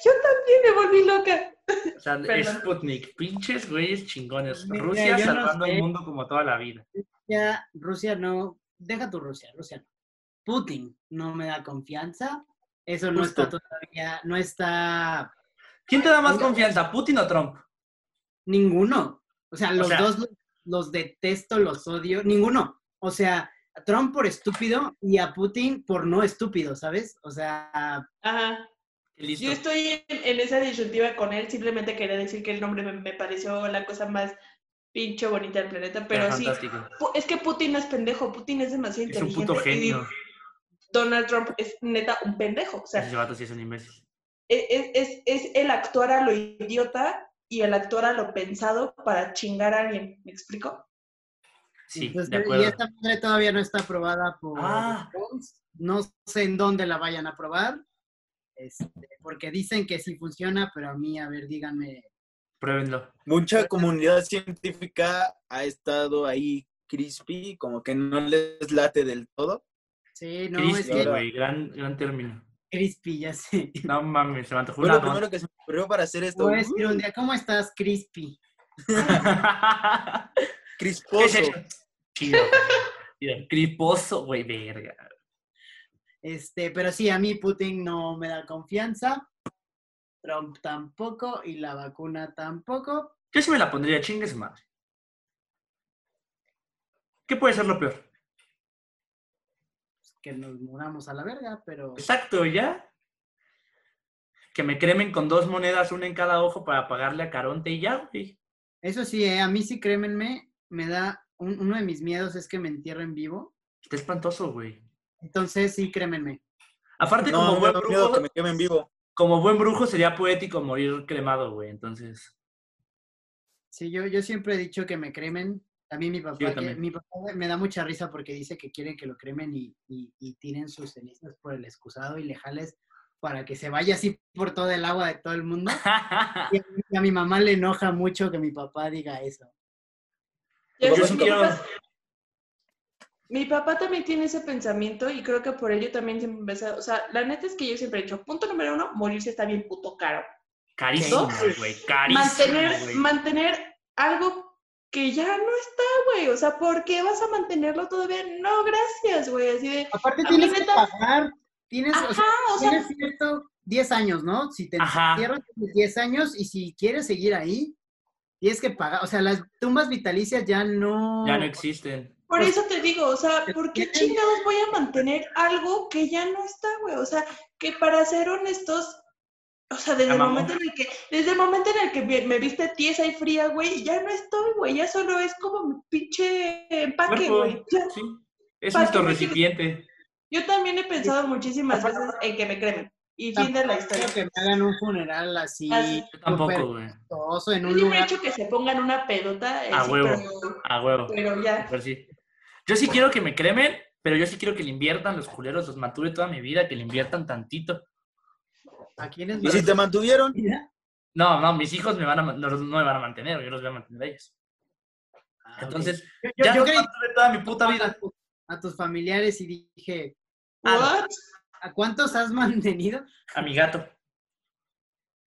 Speaker 2: Yo también me volví loca.
Speaker 1: O sea,
Speaker 2: Perdón.
Speaker 1: Sputnik. Pinches güeyes chingones.
Speaker 3: Mira,
Speaker 1: Rusia
Speaker 3: no
Speaker 1: salvando
Speaker 3: sé.
Speaker 1: el mundo como toda la vida.
Speaker 3: Ya, Rusia no, deja tu Rusia, Rusia no. Putin no me da confianza. Eso no
Speaker 4: Justo.
Speaker 3: está todavía, no está
Speaker 1: ¿Quién te da más confianza, Putin o Trump?
Speaker 3: ninguno. O sea, los
Speaker 1: sea-
Speaker 3: dos los, los detesto, los odio, ninguno. O sea, a Trump por estúpido y a Putin por no estúpido, ¿sabes? O sea,
Speaker 2: Ajá.
Speaker 1: Listo.
Speaker 2: Yo estoy en, en esa disyuntiva con él, simplemente quería decir que el nombre me, me pareció la cosa más pinche bonita del planeta, pero sí,
Speaker 1: fantástico.
Speaker 2: Es que Putin no es pendejo, Putin es demasiado
Speaker 1: Es un
Speaker 2: inteligente.
Speaker 1: puto
Speaker 2: y
Speaker 1: genio.
Speaker 2: Donald Trump es neta un pendejo, o sea,
Speaker 1: Ese vato sí es un imbécil.
Speaker 2: es, e, es, es el actuar a lo idiota y el actuar a lo pensado para chingar a alguien, ¿me explico?
Speaker 1: Sí,
Speaker 3: entonces,
Speaker 1: de acuerdo.
Speaker 3: y esta madre todavía no está aprobada por
Speaker 1: Ah.
Speaker 3: No sé en dónde la vayan a aprobar. Este, porque dicen que sí funciona, pero a mí, a ver, díganme.
Speaker 1: Pruébenlo.
Speaker 4: Mucha comunidad científica ha estado ahí crispy, como que no les late del todo.
Speaker 3: Sí, no, es
Speaker 1: Crispy,
Speaker 3: que
Speaker 4: ahora-
Speaker 1: güey. Gran, gran término.
Speaker 3: crispy, ya sé.
Speaker 1: No mames, se me antojó
Speaker 4: Fue
Speaker 1: una
Speaker 4: lo primero que se me ocurrió para hacer esto.
Speaker 3: Voy a decir un día, ¿cómo estás, crispy?
Speaker 1: ¿Qué
Speaker 4: Crisposo.
Speaker 1: es? Chido. Criposo, güey, verga.
Speaker 3: Este, pero sí, a mí Putin no me da confianza. Trump tampoco y la vacuna tampoco.
Speaker 1: Yo sí me la pondría, chingue su madre. ¿Qué puede ser lo peor?
Speaker 3: Que nos muramos a la verga, pero
Speaker 1: Exacto, ¿ya? Que me cremen con dos monedas, una en cada ojo para pagarle a Caronte y ya, güey.
Speaker 3: eso sí, eh, a mí sí, crémenme, me da, un- uno de mis miedos es que me entierren vivo.
Speaker 1: Está espantoso, güey.
Speaker 3: Entonces sí, crémenme.
Speaker 1: Aparte,
Speaker 4: No,
Speaker 1: como buen brujo,
Speaker 4: que me quemen vivo.
Speaker 1: Como buen brujo sería poético morir cremado, güey. Entonces,
Speaker 3: Sí, yo, yo siempre he dicho que me cremen. También mi papá,
Speaker 1: yo
Speaker 3: que- mi papá me da mucha risa porque dice que quieren que lo cremen y, y, y tiren sus cenizas por el excusado y le jales para que se vaya así por todo el agua de todo el mundo. Y a, mi- a mi mamá le enoja mucho que mi papá diga eso.
Speaker 1: Yo
Speaker 2: sé,
Speaker 1: sí
Speaker 2: mi papá- también tiene ese pensamiento y creo que por ello también siempre empezó, o sea, la neta es que yo siempre he dicho, punto número uno, morirse está bien puto caro.
Speaker 1: Carísimo, güey. Carísimo,
Speaker 2: mantener, mantener algo que ya no está, güey, o sea, ¿por qué vas a mantenerlo todavía? No, gracias, güey, así de,
Speaker 3: Aparte tienes que pagar, tienes, o sea,
Speaker 2: ajá, o sea,
Speaker 3: tienes cierto 10 años, ¿no? Si te entierras tienes 10 años y si quieres seguir ahí, tienes que pagar. O sea, las tumbas vitalicias ya no...
Speaker 1: Ya no existen.
Speaker 2: Por
Speaker 3: Pues,
Speaker 2: eso te digo, o sea, ¿por qué chingados voy a mantener algo que ya no está, güey? O sea, que para ser honestos, o sea, desde el momento en el que, desde el momento en el que me viste tiesa y fría, güey, ya no estoy, güey, ya solo es como mi pinche empaque, güey.
Speaker 1: Sí. Es
Speaker 2: ¿Para
Speaker 1: nuestro recipiente.
Speaker 2: Yo también he pensado muchísimas veces en que me cremen. Y fin de la historia.
Speaker 3: Quiero que me hagan un funeral así,
Speaker 2: Así.
Speaker 1: Yo tampoco, güey.
Speaker 3: costoso, en
Speaker 2: Yo
Speaker 3: un
Speaker 2: siempre he
Speaker 3: lugar.
Speaker 2: dicho que se pongan una pedota, eh,
Speaker 1: A
Speaker 2: sí,
Speaker 1: huevo.
Speaker 2: pero,
Speaker 1: A huevo.
Speaker 2: pero ya.
Speaker 1: Pero sí. Yo sí quiero que me cremen, pero yo sí quiero que le inviertan los culeros, los mantuve toda mi vida, que le inviertan tantito.
Speaker 3: ¿A quiénes
Speaker 4: ¿Y si te mantuvieron?
Speaker 1: No, no, mis hijos me van a, no, no me van a mantener, yo los voy a mantener a ellos.
Speaker 3: Ah.
Speaker 1: Entonces,
Speaker 3: yo, yo-
Speaker 1: ya
Speaker 3: yo
Speaker 1: mantuve toda mi puta
Speaker 3: a,
Speaker 1: vida.
Speaker 3: tu- a tus familiares y dije,
Speaker 1: Ah,
Speaker 2: What?
Speaker 3: ¿a cuántos has mantenido?
Speaker 1: A mi gato.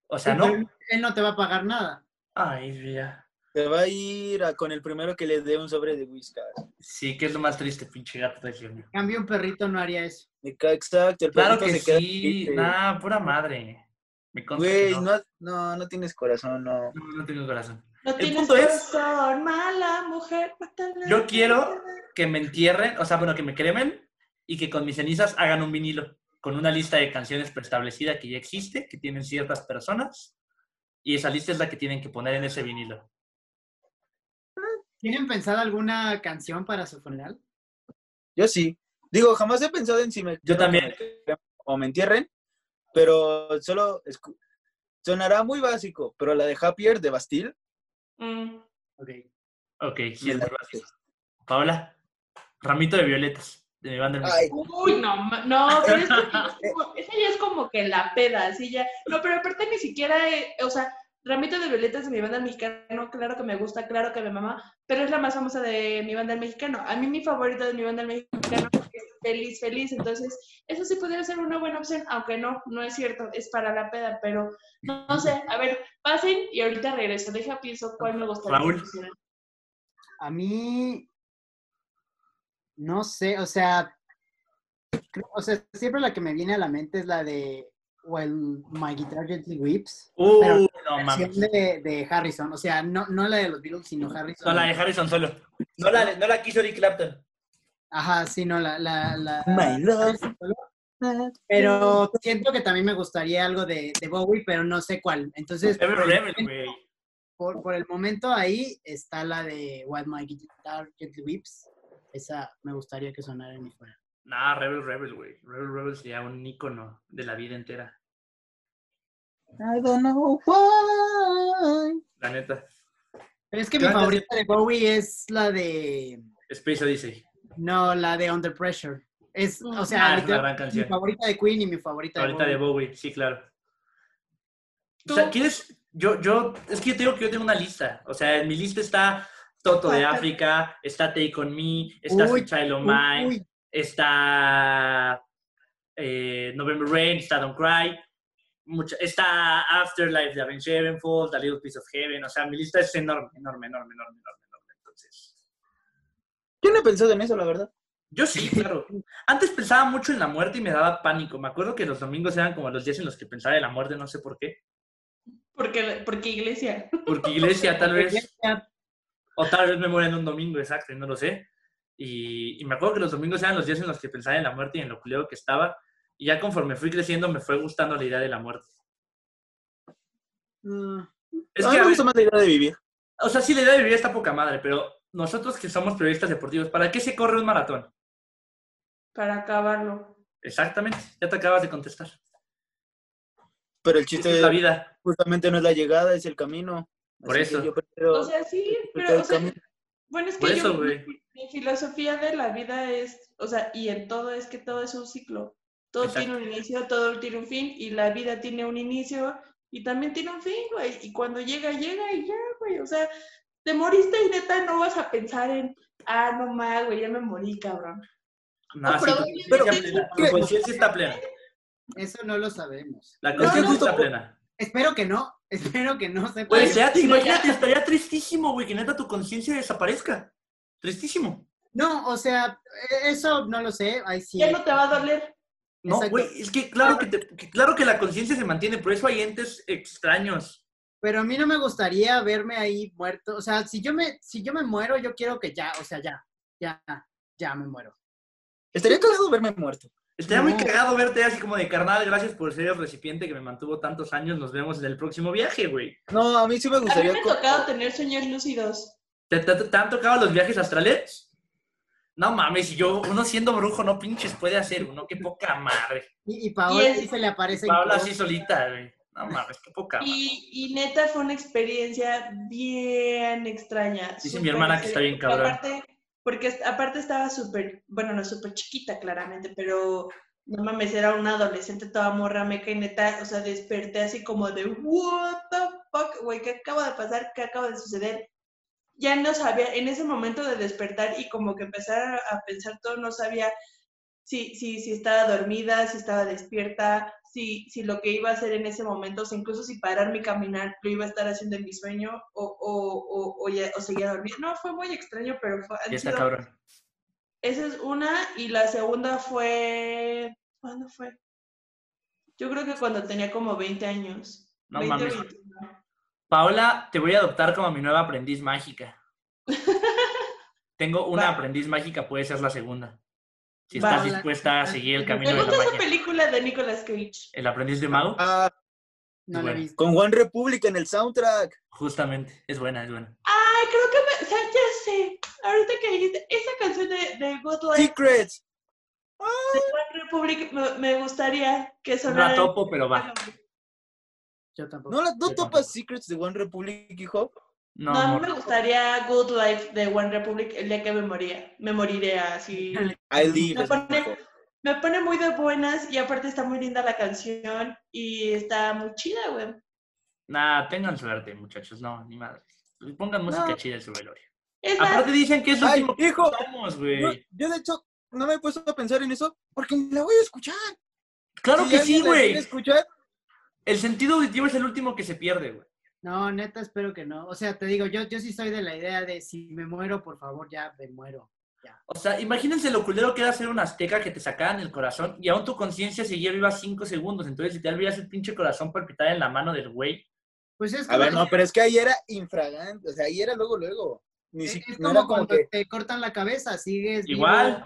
Speaker 1: O sea, no.
Speaker 3: Él no te va a pagar nada.
Speaker 1: Ay, ya.
Speaker 4: Te va a ir a- con el primero que le dé un sobre de whiskas.
Speaker 1: Sí, que es lo más triste, pinche gato de
Speaker 3: cambio, un perrito no haría eso.
Speaker 4: Exacto, el
Speaker 1: Claro
Speaker 4: perrito
Speaker 1: que
Speaker 4: se queda
Speaker 1: sí,
Speaker 4: triste.
Speaker 1: nah, pura madre. Me
Speaker 4: Güey,
Speaker 1: no.
Speaker 4: no, no, no tienes corazón, no.
Speaker 1: No, no tengo corazón.
Speaker 2: No
Speaker 1: El
Speaker 2: tienes
Speaker 1: punto es-
Speaker 2: corazón, mala mujer. mátala.
Speaker 1: Yo quiero que me entierren, o sea, bueno, que me cremen y que con mis cenizas hagan un vinilo con una lista de canciones preestablecida que ya existe, que tienen ciertas personas, y esa lista es la que tienen que poner en ese vinilo.
Speaker 3: ¿Tienen pensado alguna canción para su funeral?
Speaker 4: Yo sí. Digo, jamás he pensado en si me...
Speaker 1: Yo también.
Speaker 4: O me entierren, pero solo... Sonará muy básico, pero la de Happier de Bastille.
Speaker 2: Mm.
Speaker 3: Ok.
Speaker 1: Ok, sí, es muy
Speaker 4: late.
Speaker 1: básico. Paola, ramito de violetas de mi banda.
Speaker 4: Ay,
Speaker 2: Uy, no, no, pero es que como- esa ya es como que la peda, así ya. No, pero aparte ni siquiera, eh, o sea, Ramito de Violetas de mi banda mexicano, claro que me gusta, claro que me mama, pero es la más famosa de mi banda mexicano. A mí mi favorita de mi banda mexicano es Feliz, Feliz, entonces eso sí podría ser una buena opción, aunque no, no es cierto, es para la peda, pero no, no sé, a ver, pasen y ahorita regreso, deja pienso cuál me gustaría.
Speaker 1: Raúl.
Speaker 3: A mí, no sé, o sea, creo- o sea, siempre la que me viene a la mente es la de While My Guitar Gently Weeps,
Speaker 1: Uh,
Speaker 3: Pero-
Speaker 1: no
Speaker 3: canción
Speaker 1: mames.
Speaker 3: de, de Harrison, o sea, no, no la de los Beatles, sino Harrison.
Speaker 1: No, la de Harrison solo. No la, no la quiso Eric Clapton.
Speaker 3: Ajá, sí, no, la, la, la
Speaker 4: My love.
Speaker 3: Pero siento que también me gustaría algo de, de Bowie, pero no sé cuál. Entonces, por el,
Speaker 1: güey.
Speaker 3: por- por el momento ahí está la de While My Guitar Gently Weeps. Esa me gustaría que sonara en mi fuera.
Speaker 1: Nah, Rebel Rebel, güey. Rebel Rebel sería un ícono de la vida entera.
Speaker 4: I don't know why.
Speaker 1: La neta.
Speaker 3: Pero es que mi favorita de Bowie es la de.
Speaker 1: Space Odyssey.
Speaker 3: No, la de Under Pressure. Es, o sea,
Speaker 1: Ah, es una gran
Speaker 3: mi
Speaker 1: canción.
Speaker 3: favorita de Queen y mi favorita de Bowie.
Speaker 1: de Bowie, sí, claro. O sea, ¿quieres? Yo, yo, es que yo tengo que yo tengo una lista. O sea, en mi lista está Toto de. África, está Take On Me, está
Speaker 3: Uy,
Speaker 1: Child of
Speaker 3: Uy,
Speaker 1: Mine,
Speaker 3: uy,
Speaker 1: está eh, November Rain, está Don't Cry, mucha- está Afterlife de Avenged Sevenfold, A Little Piece of Heaven. O sea, mi lista es enorme, enorme, enorme, enorme, enorme, enorme. Entonces,
Speaker 4: Yo no he pensado en eso, la verdad.
Speaker 1: yo sí, claro. Antes pensaba mucho en la muerte y me daba pánico. Me acuerdo que los domingos eran como los días en los que pensaba en la muerte, no sé por qué.
Speaker 2: Porque, porque iglesia.
Speaker 1: Porque iglesia, tal vez. O tal vez me muera en un domingo, exacto, y no lo sé. Y, y me acuerdo que los domingos eran los días en los que pensaba en la muerte y en lo culero que estaba. Y ya conforme fui creciendo me fue gustando la idea de la muerte.
Speaker 3: Mm,
Speaker 1: Es
Speaker 4: a
Speaker 1: que,
Speaker 4: mí me gusta más la idea de vivir.
Speaker 1: o sea, sí, la idea de vivir está poca madre, pero nosotros que somos periodistas deportivos, ¿para qué se corre un maratón?
Speaker 2: Para acabarlo.
Speaker 1: Exactamente, ya te acabas de contestar.
Speaker 4: Pero el chiste
Speaker 1: es la vida.
Speaker 4: justamente no es la llegada, es el camino.
Speaker 1: Por
Speaker 4: Así
Speaker 1: eso.
Speaker 4: yo prefiero
Speaker 2: O sea, sí, pero, o sea. Bueno, es que yo, mi, mi filosofía de la vida es, o sea, y en todo es que todo es un ciclo. Todo
Speaker 1: Exacto.
Speaker 2: tiene un inicio, todo tiene un fin, y la vida tiene un inicio y también tiene un fin, güey. Y cuando llega, llega y ya, güey. O sea, te moriste y neta no vas a pensar en, ah, no más, güey, ya me morí, cabrón.
Speaker 1: No,
Speaker 2: No,
Speaker 1: sí,
Speaker 2: pero-
Speaker 1: tu conciencia
Speaker 2: pero-
Speaker 4: ¿qué?
Speaker 1: conciencia está plena.
Speaker 3: Eso no lo sabemos.
Speaker 1: La conciencia
Speaker 2: no,
Speaker 1: está plena.
Speaker 3: Espero que no, espero que no.
Speaker 1: Güey, ya,
Speaker 2: no,
Speaker 1: imagínate, estaría tristísimo, güey, que neta tu conciencia desaparezca. Tristísimo.
Speaker 3: No, o sea, e- eso no lo sé. Ahí sí.
Speaker 2: Ya no te va a doler.
Speaker 1: No, güey, es que claro que, te- que claro que la conciencia se mantiene, por eso hay entes extraños.
Speaker 3: Pero a mí no me gustaría verme ahí muerto. O sea, si yo me, si yo me muero, yo quiero que ya, o sea, ya, ya, ya me muero.
Speaker 4: Estaría cagado verme muerto.
Speaker 1: Estaría muy cagado verte así como de carnal, gracias por ser el recipiente que me mantuvo tantos años, nos vemos en el próximo viaje, güey.
Speaker 4: No, a mí sí me
Speaker 2: A mí
Speaker 4: gustaría.
Speaker 2: me ha tocado tener sueños lúcidos.
Speaker 1: ¿Te, te, te han tocado los viajes astrales? No mames, si yo, uno siendo brujo, no pinches puede hacer uno, qué poca madre.
Speaker 3: Y, y Paola
Speaker 2: Y es-
Speaker 3: sí se le aparece.
Speaker 1: Paola así solita, güey. No mames, qué poca madre.
Speaker 2: Y, y neta fue una experiencia bien extraña.
Speaker 1: Dice mi hermana que está bien cabrón.
Speaker 2: Aparte, porque aparte estaba súper, bueno, no súper chiquita claramente, pero no mames, era una adolescente toda morra meca y neta, o sea, desperté así como de, what the fuck, güey, ¿qué acaba de pasar? ¿Qué acaba de suceder? Ya no sabía, en ese momento de despertar y como que empezar a pensar todo, no sabía si, si, si estaba dormida, si estaba despierta, si, si lo que iba a hacer en ese momento, o sea, incluso si parar mi caminar lo iba a estar haciendo en mi sueño o, o, o, o, ya- o seguía dormida. No, fue muy extraño, pero fue,
Speaker 1: Ya está
Speaker 2: sido-
Speaker 1: cabrón.
Speaker 2: esa es una y la segunda fue, ¿cuándo fue? Yo creo que cuando tenía como 20 años.
Speaker 1: No
Speaker 2: 20 o
Speaker 1: mames.
Speaker 2: 21.
Speaker 1: Paola, te voy a adoptar como mi nueva aprendiz mágica. Tengo una
Speaker 2: Va.
Speaker 1: aprendiz mágica, puede ser la segunda. Si estás dispuesta a seguir el camino de la
Speaker 2: gusta esa
Speaker 1: magia.
Speaker 2: película de Nicolas Cage.
Speaker 1: El aprendiz de mago,
Speaker 4: Ah,
Speaker 3: No he
Speaker 1: Bueno.
Speaker 3: visto.
Speaker 4: con One Republic en el soundtrack.
Speaker 1: justamente, es buena, es buena.
Speaker 2: Ay, creo que me, o sea, ya sé. Ahorita que dijiste, esa canción de, de Good Life
Speaker 4: Secrets.
Speaker 2: de One Republic me, me gustaría que
Speaker 1: No
Speaker 2: sonara.
Speaker 1: la topo, pero va.
Speaker 3: Yo tampoco.
Speaker 4: ¿No, la- no topas
Speaker 1: tampoco.
Speaker 4: Secrets de One Republic, hijo?
Speaker 1: No,
Speaker 2: No, a mí me gustaría Good Life de One Republic el día que me moría. Me moriré así.
Speaker 4: I
Speaker 2: Me pone, me pone muy de buenas y aparte está muy linda la canción y está muy chida, güey.
Speaker 1: Nah, tengan suerte, muchachos. No, ni madre. Pongan música
Speaker 4: No.
Speaker 1: Chida en su velorio. Aparte dicen que es
Speaker 4: Ay,
Speaker 1: último que
Speaker 4: hijo.
Speaker 1: güey.
Speaker 4: yo, de hecho, no me he puesto a pensar en eso porque me la voy a escuchar.
Speaker 1: Claro
Speaker 4: Si
Speaker 1: que sí, güey.
Speaker 4: escuchar,
Speaker 1: El sentido auditivo es el último que se pierde, güey.
Speaker 3: No, neta, espero que no. O sea, te digo, yo, yo sí soy de la idea de si me muero, por favor, ya me muero.
Speaker 1: O sea, imagínense lo culero que era ser un azteca que te sacaran el corazón y aún tu conciencia seguía viva cinco segundos. Entonces, si te olvidas el pinche corazón palpitar en la mano del güey.
Speaker 3: Pues es
Speaker 4: A ver, no, pero es que ahí era infragante, o sea, ahí era luego, luego. Ni
Speaker 3: es,
Speaker 4: siquiera
Speaker 3: es como cuando
Speaker 4: que.
Speaker 3: te cortan la cabeza, sigues vivo,
Speaker 1: Igual,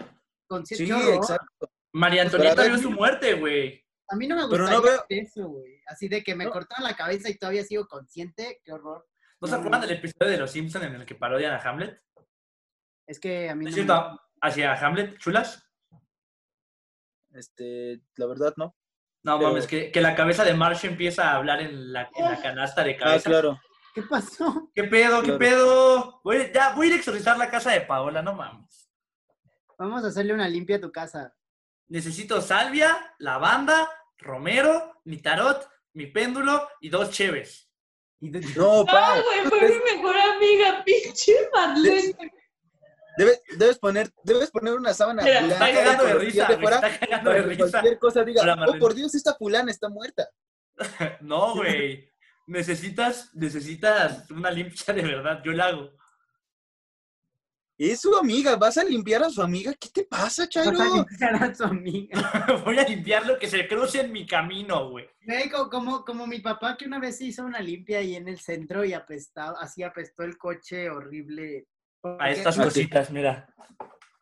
Speaker 3: consci-
Speaker 4: Sí,
Speaker 3: horror.
Speaker 4: exacto.
Speaker 1: María Antonieta vio su muerte, güey.
Speaker 3: A mí no me
Speaker 4: Pero
Speaker 3: gustaría
Speaker 4: no veo-
Speaker 3: eso, güey. Así de que me
Speaker 4: No.
Speaker 3: cortaron la cabeza y todavía sigo consciente, qué horror.
Speaker 1: ¿No se acuerdan
Speaker 3: no.
Speaker 1: del episodio de Los Simpsons en el que parodian a Hamlet?
Speaker 3: Es que a mí
Speaker 1: ¿Es
Speaker 3: no
Speaker 1: cierto? ¿Hacia Hamlet, chulas?
Speaker 4: Este, la verdad, no.
Speaker 1: No
Speaker 4: Pero-
Speaker 1: mames, que, que la cabeza de Marsh empieza a hablar en la, en la canasta de
Speaker 4: Ah,
Speaker 1: cabeza.
Speaker 4: claro.
Speaker 3: me... ¿Qué pasó?
Speaker 1: ¿Qué pedo? ¿Qué
Speaker 4: Claro.
Speaker 1: pedo? Voy, ya, voy a ir a exorcizar la casa de Paola, no mames.
Speaker 3: Vamos a hacerle una limpia a tu casa.
Speaker 1: Necesito salvia, lavanda, romero, mi tarot, mi péndulo y dos cheves.
Speaker 3: Y de-
Speaker 4: No, pa.
Speaker 2: Ay, güey, fue mi mejor amiga, pinche Marlene.
Speaker 4: Debes, debes poner, debes poner una sábana
Speaker 2: Mira,
Speaker 4: blanca
Speaker 1: Está cagando de risa,
Speaker 4: de fuera
Speaker 1: está cagando de risa.
Speaker 4: cualquier cosa diga,
Speaker 1: Hola,
Speaker 4: oh, por Dios, esta fulana está muerta.
Speaker 1: No, güey. Necesitas, necesitas una limpia de verdad. Yo la hago.
Speaker 4: Es su amiga, vas a limpiar a su amiga. ¿Qué te pasa, Chairo?
Speaker 3: Vas a limpiar a su amiga.
Speaker 1: Voy a limpiar lo que se cruce en mi camino, güey.
Speaker 3: Güey, co- como, como mi papá que una vez hizo una limpia ahí en el centro y apestaba, así apestó el coche horrible.
Speaker 1: A estas cositas, mira.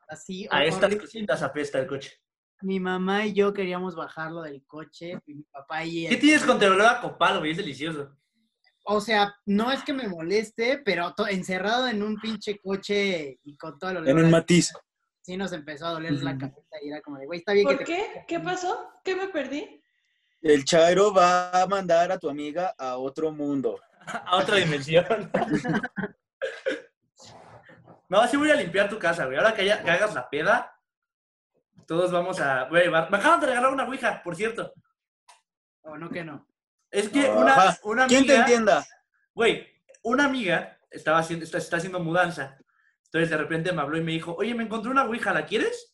Speaker 3: Así,
Speaker 1: A estas cositas apesta el coche.
Speaker 3: Mi mamá y yo queríamos bajarlo del coche, y mi papá y
Speaker 1: ¿Qué tienes contra el olor a copal, güey? Es delicioso.
Speaker 3: O sea, no es que me moleste, pero encerrado en un pinche coche y con todo olor.
Speaker 4: En un matiz.
Speaker 3: Sí nos empezó a doler la cabeza y era como de, güey, está bien que
Speaker 2: ¿Por
Speaker 3: te...
Speaker 2: qué? ¿Qué pasó? ¿Qué me perdí?
Speaker 4: El Chairo va a mandar a tu amiga a otro mundo.
Speaker 1: A otra dimensión. No, sí voy a limpiar tu casa, güey. Ahora que, haya- que hagas la peda, todos vamos a... Güey, me acaban de regalar una ouija, por cierto.
Speaker 3: O no que no.
Speaker 1: Es que
Speaker 4: Ajá.
Speaker 1: una, una amiga...
Speaker 4: ¿Quién te entienda?
Speaker 1: Güey, una amiga estaba haciendo, está, está haciendo mudanza. Entonces de repente me habló y me dijo, oye, me encontré una ouija, ¿la quieres?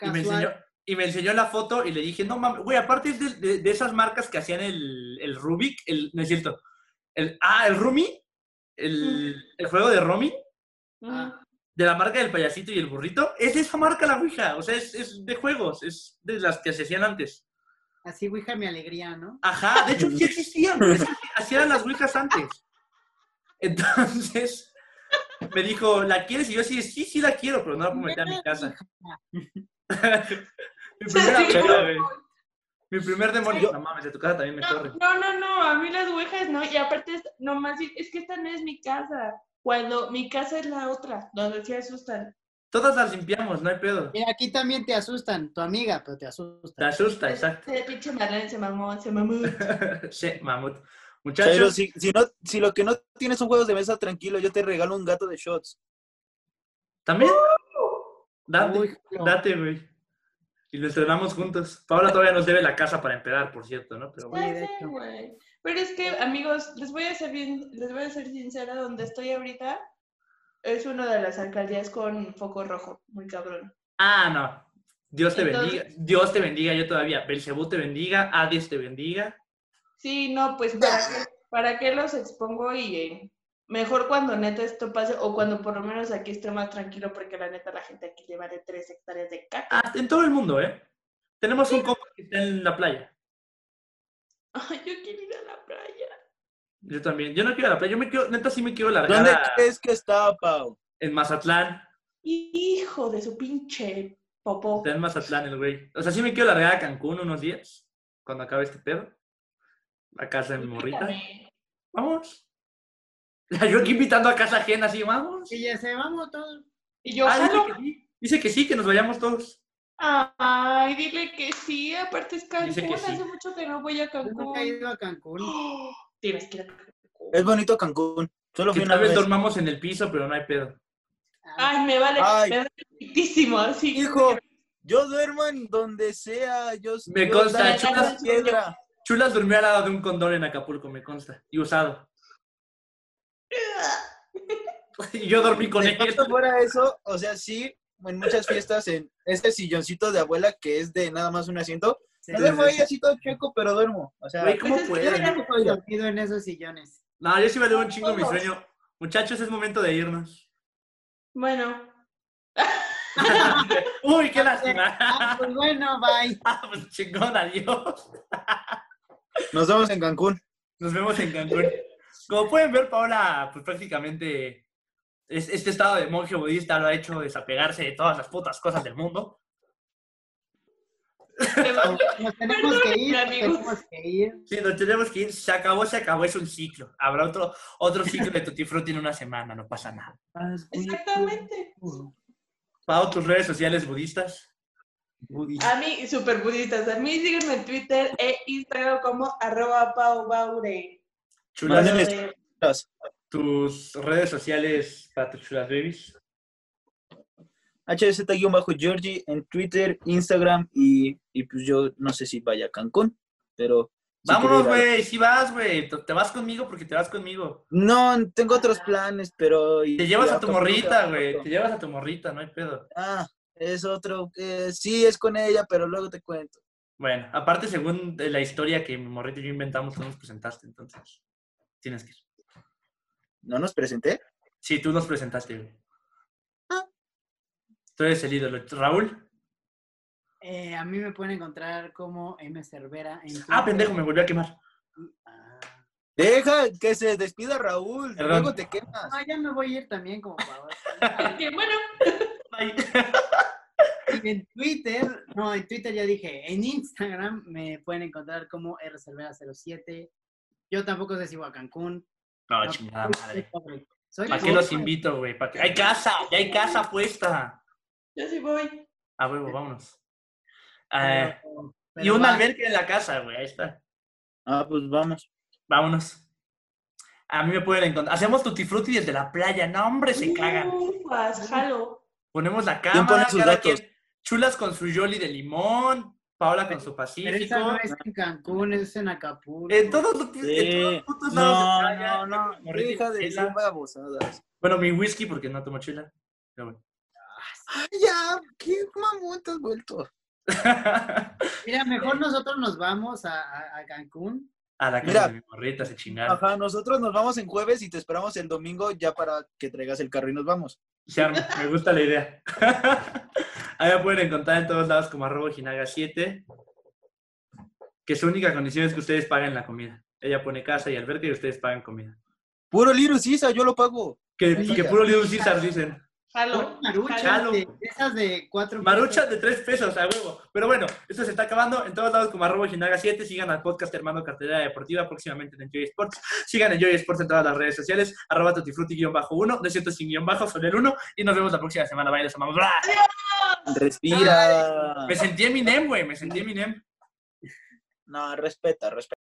Speaker 1: Y me, enseñó, y me enseñó la foto y le dije, no mames, güey, aparte es de, de- de esas marcas que hacían el, el Rubik, el, no es cierto, el, ah, el Rumi, el, el juego de Romy,
Speaker 3: Ah.
Speaker 1: de la marca del payasito y el burrito, es de esa marca la ouija, o sea, es, es de juegos, es de las que se hacían antes.
Speaker 3: Así, Ouija, mi alegría, ¿no?
Speaker 1: Ajá, de hecho sí existían, güey, sí, hacían las ouijas antes. Entonces, me dijo, ¿la quieres? Y yo así, sí, sí la quiero, pero no la puedo meter a mi casa. mi primera güey. Mi primer demonio. No mames, de tu casa también me
Speaker 2: No,
Speaker 1: corre.
Speaker 2: no, no, no, a mí las ouijas no, y aparte, es, nomás, es que esta no es mi casa, cuando mi casa es la otra, donde se asustan.
Speaker 1: Todas las limpiamos, no hay pedo.
Speaker 3: Mira, aquí también te asustan, tu amiga, pero te
Speaker 1: Te
Speaker 3: asustan.
Speaker 1: asusta, exacto.
Speaker 2: Ese pinche Marlene se mamó, se mamó.
Speaker 1: sí, mamut. Muchachos,
Speaker 4: si, si, no, si lo que no tienes son juegos de mesa, tranquilo, yo te regalo un gato de shots.
Speaker 1: ¿también? Date,
Speaker 3: Uy, no.
Speaker 1: date, güey. Y lo estrenamos juntos. Paola todavía nos debe la casa para empedar, por cierto, ¿no? Pero
Speaker 3: hecho.
Speaker 2: güey. Pero es que, amigos, les voy a ser bien, les voy a ser sincera, donde estoy ahorita es una de las alcaldías con foco rojo, muy cabrón.
Speaker 1: Ah, no. Dios te
Speaker 2: Entonces-
Speaker 1: bendiga. Dios te bendiga, yo todavía. Belcebú te bendiga, Hades te bendiga.
Speaker 2: Sí, no, pues para qué, para qué los expongo y eh, mejor cuando neta esto pase o cuando por lo menos aquí esté más tranquilo porque la neta la gente aquí lleva de tres hectáreas de caca.
Speaker 1: Ah, en todo el mundo, ¿eh? Tenemos un compa que está en la playa.
Speaker 2: Ay, yo quiero ir a la playa.
Speaker 1: Yo también. Yo no quiero ir a la playa. Yo me quiero, neta sí me quiero largar
Speaker 4: ¿Dónde
Speaker 1: a-
Speaker 4: crees que está, Pau?
Speaker 1: en Mazatlán.
Speaker 2: Hijo de su pinche popó.
Speaker 1: Está en Mazatlán el güey. O sea, sí me quiero largar a Cancún unos días. Cuando acabe este pedo. A casa de mi morrita. Vamos. Yo aquí invitando a casa ajena, así, vamos.
Speaker 3: Y ya se vamos todos.
Speaker 2: Y yo,
Speaker 1: Ah, dice que sí. Dice que sí, que nos vayamos todos.
Speaker 2: Ay, dile que sí, aparte es Cancún,
Speaker 1: Dice que sí.
Speaker 2: hace mucho que no voy a
Speaker 3: Yo nunca he
Speaker 2: Cancún.
Speaker 3: ido a Cancún.
Speaker 2: Tienes que ir a Cancún.
Speaker 4: Es bonito Cancún. Solo
Speaker 1: Que
Speaker 4: fui una
Speaker 1: tal vez
Speaker 4: vez.
Speaker 1: dormamos en el piso, pero no hay pedo.
Speaker 2: Ay, me vale,
Speaker 4: Ay.
Speaker 2: me vale así.
Speaker 4: Hijo, yo duermo en donde sea. Yo,
Speaker 1: Me
Speaker 4: yo
Speaker 1: consta,
Speaker 2: chulas.
Speaker 4: la piedra.
Speaker 1: Chulas durmió al lado de un condón en Acapulco, me consta. Y usado. Y yo dormí con él.
Speaker 4: pronto fuera eso, o sea, sí, en muchas fiestas, en ese silloncito de abuela que es de nada más un asiento,
Speaker 3: Sí,
Speaker 4: me duermo
Speaker 3: sí,
Speaker 4: ahí así todo chueco, pero duermo. O sea,
Speaker 1: Güey, ¿cómo
Speaker 2: Pues
Speaker 1: puedes?
Speaker 3: dormido en esos sillones.
Speaker 1: No, yo sí me debo un chingo mi sueño. Muchachos, es momento de irnos.
Speaker 2: Bueno,
Speaker 1: Uy, qué lástima.
Speaker 3: Ah, pues bueno, bye.
Speaker 1: Ah, pues chingón, adiós.
Speaker 4: nos vemos en Cancún.
Speaker 1: Nos vemos en Cancún. Como pueden ver, Paola, pues prácticamente es- este estado de monje budista lo ha hecho desapegarse de todas las putas cosas del mundo.
Speaker 3: Nos tenemos que ir, nos
Speaker 2: amigos.
Speaker 3: tenemos que ir.
Speaker 1: Sí, nos tenemos que ir. Se acabó, se acabó, es un ciclo. Habrá otro, otro ciclo de Tutti Frutti en una semana, no pasa nada.
Speaker 2: Exactamente.
Speaker 1: Pau, tus redes sociales budistas.
Speaker 2: A mí, super budistas. A mí síguenme en Twitter e Instagram como arroba paubaure.
Speaker 1: Chulas,
Speaker 4: Mándenles-
Speaker 1: tus redes sociales para tus chulas babies.
Speaker 4: HZ-Georgie en Twitter, Instagram y, y pues yo no sé si vaya a Cancún, pero...
Speaker 1: Vámonos,
Speaker 4: a-
Speaker 1: güey. Si vas, güey. Te vas conmigo porque te vas conmigo.
Speaker 4: No, tengo otros planes, pero...
Speaker 1: Te llevas a tu morrita, güey. Te llevas a tu morrita, no hay pedo.
Speaker 4: Ah, es otro, que sí es con ella, pero luego te cuento.
Speaker 1: Bueno, aparte, según la historia que mi morrita y yo inventamos, tú nos presentaste, entonces. Tienes que ir.
Speaker 4: ¿No nos presenté?
Speaker 1: Sí, tú nos presentaste, güey. Tú eres el ídolo. Raúl.
Speaker 3: Eh, a mí me pueden encontrar como M. Cervera en
Speaker 1: Ah,
Speaker 3: Twitter.
Speaker 1: pendejo, me volvió a quemar.
Speaker 3: Ah.
Speaker 4: Deja que se despida Raúl,
Speaker 1: Perdón.
Speaker 4: luego te quemas.
Speaker 3: No, ya me voy a ir también como para
Speaker 2: bueno,
Speaker 3: en Twitter, no, en Twitter ya dije, en Instagram me pueden encontrar como rcervera07. Yo tampoco sé si voy a Cancún.
Speaker 1: No,
Speaker 3: No,
Speaker 1: chingada
Speaker 3: soy
Speaker 1: madre.
Speaker 3: Soy
Speaker 1: ¿Para qué los invito, güey? ¿Para qué? ¡Hay casa! ¡Ya hay casa puesta!
Speaker 2: Yo sí voy.
Speaker 1: A huevo, vámonos. Eh,
Speaker 3: Pero-
Speaker 1: y un
Speaker 3: va.
Speaker 1: albergue en la casa, güey. Ahí está.
Speaker 4: Ah, pues vamos.
Speaker 1: Vámonos. A mí me pueden encontrar. Hacemos tutti frutti desde la playa. No, hombre, se cagan.
Speaker 2: Ufas, jalo.
Speaker 1: Ponemos la
Speaker 4: ¿Quién
Speaker 1: cámara,
Speaker 4: pone sus
Speaker 1: cada
Speaker 4: datos?
Speaker 1: quien. Chulas con su Yoli de limón. Paola con su
Speaker 3: Pero esa
Speaker 1: Pacífico.
Speaker 3: no es en Cancún, es en Acapulco.
Speaker 1: En todos los, en todos
Speaker 4: Sí.
Speaker 1: putos lados
Speaker 4: No,
Speaker 1: de playa.
Speaker 4: no, no. Deja de babosadas.
Speaker 1: Bueno, mi whisky porque no tomo. Pero bueno.
Speaker 4: Ay, ya, qué mamón te has vuelto.
Speaker 3: Mira, mejor nosotros nos vamos a, a- a Cancún.
Speaker 1: A la casa
Speaker 4: Mira.
Speaker 1: de mi morrita se chingaron.
Speaker 4: Ajá, nosotros nos vamos en jueves y te esperamos el domingo ya para que traigas el carro y nos vamos.
Speaker 1: Se arma, me gusta la idea. Ahí me pueden encontrar en todos lados como arroba jinaga7. Que su única condición es que ustedes paguen la comida. Ella pone casa y albergue y ustedes pagan comida.
Speaker 4: Puro Little Sisa, yo lo pago.
Speaker 1: Que, que puro Little Caesar dicen.
Speaker 2: Jalo.
Speaker 3: Maruchas,
Speaker 1: Jalo.
Speaker 3: de, esas de cuatro
Speaker 1: Maruchas de tres pesos a huevo. Pero bueno, esto se está acabando. En todos lados como arroba jinaga7. Sigan al podcast Hermano Cartera Deportiva próximamente en Enjoy Sports. Sigan Enjoy Sports en todas las redes sociales. Arroba tutifruti-1. De cierto sin guion bajo, solo el 1. Y nos vemos la próxima semana. Bye, les amamos. ¡Bra!
Speaker 4: Respira.
Speaker 1: Me sentí Eminem, güey. Me sentí Eminem.
Speaker 4: No, respeta, respeta.